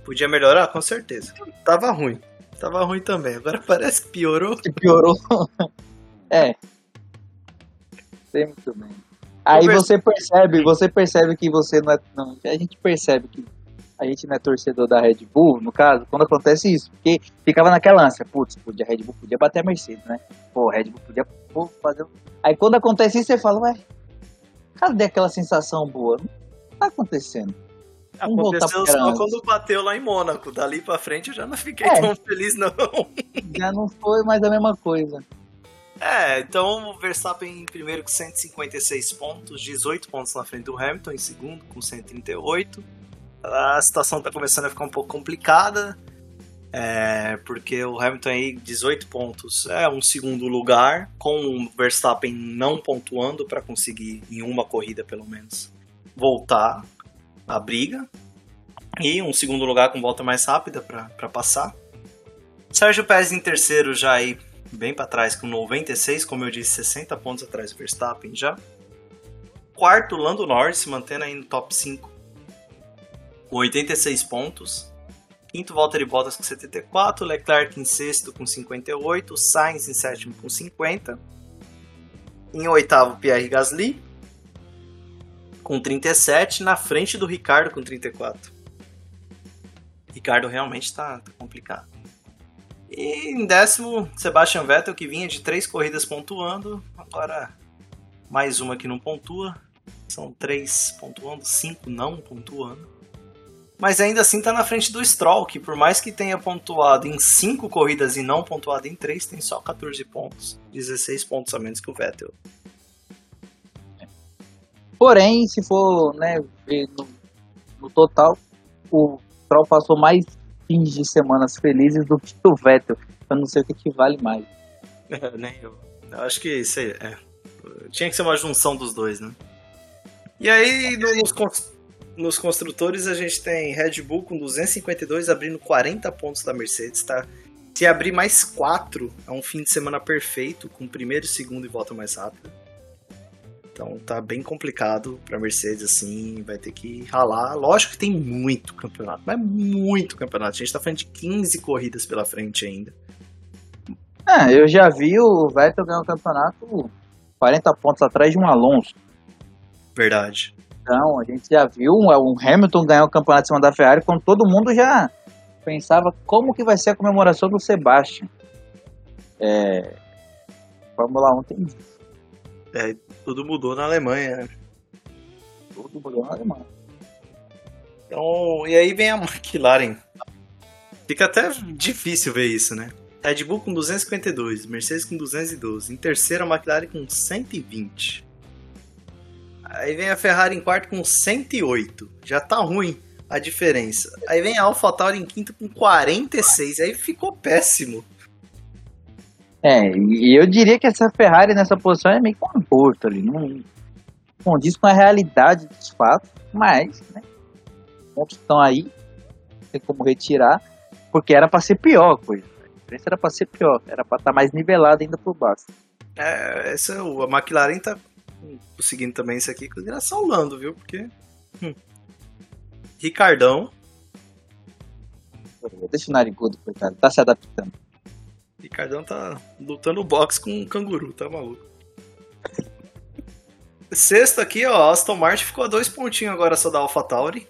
Podia melhorar? Com certeza. Tava ruim. Tava ruim também. Agora parece que piorou. Que piorou. é. Sei muito bem. Aí você percebe, você percebe que você não é. Não, a gente percebe que a gente não é torcedor da Red Bull, no caso, quando acontece isso. Porque ficava naquela ânsia, putz, podia, a Red Bull podia bater a Mercedes, né? Pô, a Red Bull podia pô, fazer. Aí quando acontece isso, você fala, ué, cadê aquela sensação boa? Não tá acontecendo. Aconteceu só quando bateu lá em Mônaco. Dali pra frente eu já não fiquei é, tão feliz, não. Já não foi mais a mesma coisa. É, então o Verstappen em primeiro com 156 pontos, 18 pontos na frente do Hamilton, em segundo com 138 a situação está começando a ficar um pouco complicada. É, porque o Hamilton aí, 18 pontos, é um segundo lugar, com o Verstappen não pontuando para conseguir, em uma corrida pelo menos, voltar à briga. E um segundo lugar com volta mais rápida para passar. Sérgio Pérez em terceiro, já aí bem para trás, com 96, como eu disse, 60 pontos atrás do Verstappen já. Quarto, Lando Norris, mantendo aí no top 5 com 86 pontos. Quinto, Valtteri Bottas com 74, Leclerc em sexto com 58, Sainz em sétimo com 50. Em oitavo, Pierre Gasly com 37, na frente do Ricardo com 34. Ricardo realmente está tá complicado. E em décimo, Sebastian Vettel, que vinha de três corridas pontuando, agora mais uma que não pontua. São três pontuando, cinco não pontuando mas ainda assim está na frente do Stroll, que por mais que tenha pontuado em 5 corridas e não pontuado em 3, tem só 14 pontos, 16 pontos a menos que o Vettel. Porém, se for né, ver no, no total, o Stroll passou mais fins de semanas felizes do que o Vettel. Eu não sei o que, que vale mais. É, nem eu. eu. Acho que isso aí, é. Tinha que ser uma junção dos dois, né? E aí, nos, nos construtores a gente tem Red Bull com 252 abrindo 40 pontos da Mercedes, tá? Se abrir mais 4, é um fim de semana perfeito, com primeiro, segundo e volta mais rápida. Então tá bem complicado pra Mercedes, assim, vai ter que ralar. Lógico que tem muito campeonato, mas muito campeonato. A gente tá falando de 15 corridas pela frente ainda. É, eu já vi o Vettel ganhar o campeonato 40 pontos atrás de um Alonso. Verdade. Então, a gente já viu o é, Hamilton ganhar o campeonato em cima da Ferrari quando todo mundo já pensava como que vai ser a comemoração do Sebastian. É, Fórmula 1 tem isso. É, tudo mudou na Alemanha, né? Tudo mudou na Alemanha. Então, e aí vem a McLaren. Fica até difícil ver isso, né? Red Bull com 252, Mercedes com 212, em terceiro a McLaren com 120. Aí vem a Ferrari em quarto com 108. Já tá ruim a diferença. Aí vem a AlphaTauri em quinto com 46. Aí ficou péssimo. É, e eu diria que essa Ferrari nessa posição é meio conforto ali. Não condiz com a realidade dos fatos, mas, né? Pontos estão aí, tem como retirar, porque era para ser pior a coisa. A diferença era para ser pior, era para estar tá mais nivelado ainda por baixo. É, essa, a McLaren tá seguindo também isso aqui, consideração Lando, viu? Porque. Hum. Ricardão. Deixa o narigudo, coitado. Tá se adaptando. Ricardão tá lutando boxe com um canguru, tá maluco? sexto aqui, ó, Aston Martin ficou a dois pontinhos agora só da AlphaTauri.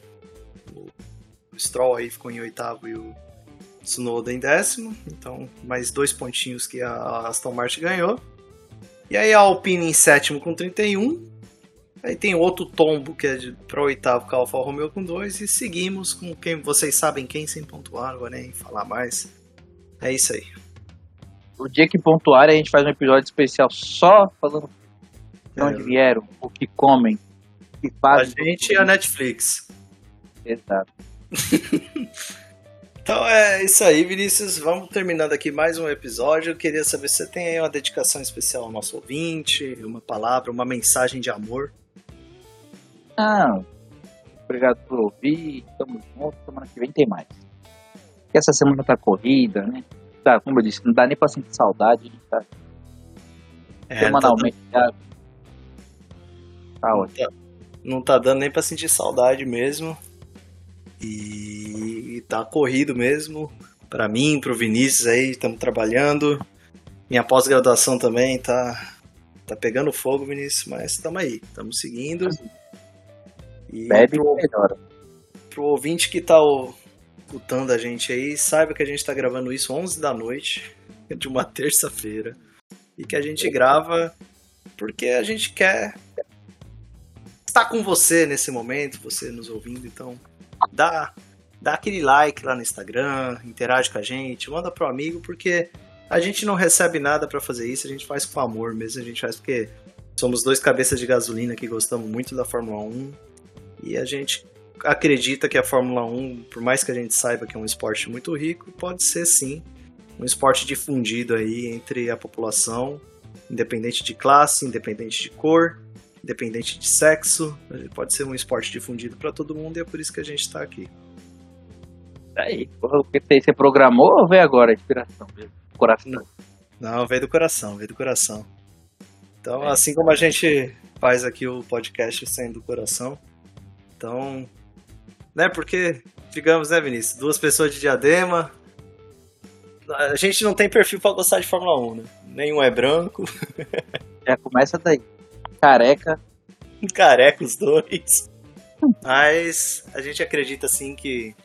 O Stroll aí ficou em oitavo e o Tsunoda em décimo. Então, mais dois pontinhos que a Aston Martin ganhou. E aí a Alpine em sétimo com 31. Aí tem outro tombo que é para oitavo com a Alfa Romeo com dois. E seguimos com quem vocês sabem quem sem pontuar, não vou nem falar mais. É isso aí. O dia que pontuar, a gente faz um episódio especial só falando de onde é. vieram, o que comem, o que fazem. A gente e a Netflix. Exato. então é isso aí, Vinícius. Vamos terminando aqui mais um episódio. Eu queria saber se você tem aí uma dedicação especial ao nosso ouvinte, uma palavra, uma mensagem de amor. Não. Obrigado por ouvir. Tamo junto. Semana que vem tem mais. essa semana tá corrida, né? Tá, como eu disse, não dá nem pra sentir saudade. Tá? É, Semanalmente tá... tá ótimo. Não tá dando nem pra sentir saudade mesmo. E, tá corrido mesmo. Para mim, pro Vinícius aí, estamos trabalhando. Minha pós-graduação também tá, tá pegando fogo, Vinícius, mas estamos aí, estamos seguindo. E Bebe pro, melhor. Pro ouvinte que tá escutando a gente aí, saiba que a gente tá gravando isso 11 da noite de uma terça-feira. E que a gente grava porque a gente quer estar com você nesse momento, você nos ouvindo, então dá, dá aquele like lá no Instagram, interage com a gente, manda pro amigo, porque a gente não recebe nada para fazer isso, a gente faz com amor mesmo, a gente faz porque somos dois cabeças de gasolina que gostamos muito da Fórmula 1 e a gente acredita que a Fórmula 1, por mais que a gente saiba que é um esporte muito rico, pode ser sim um esporte difundido aí entre a população, independente de classe, independente de cor, independente de sexo, pode ser um esporte difundido para todo mundo e é por isso que a gente está aqui. Aí, o que você programou ou veio agora a inspiração? coração? Não, não, veio do coração, veio do coração. Então, é. assim como a gente faz aqui o podcast saindo do coração, então, né, porque, digamos, né, Vinícius, duas pessoas de diadema, a gente não tem perfil para gostar de Fórmula 1, né? Nenhum é branco. Já começa daí careca. Careca os dois. Mas a gente acredita sim que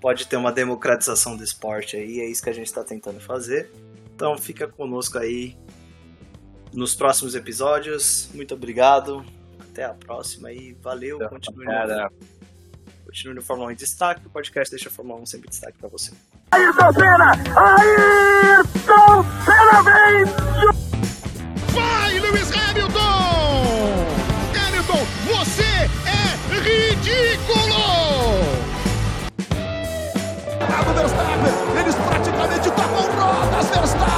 pode ter uma democratização do esporte aí, é isso que a gente está tentando fazer. Então fica conosco aí nos próximos episódios. Muito obrigado. Até a próxima e valeu. Continue, no, continue no Fórmula 1 em destaque. O podcast deixa a Fórmula 1 sempre em destaque para você. Ayrton Senna! Ayrton Senna vem! Vai, Lewis Hamilton! Hamilton, você é ridículo! Verstappen, eles praticamente tocam rodas, Verstappen!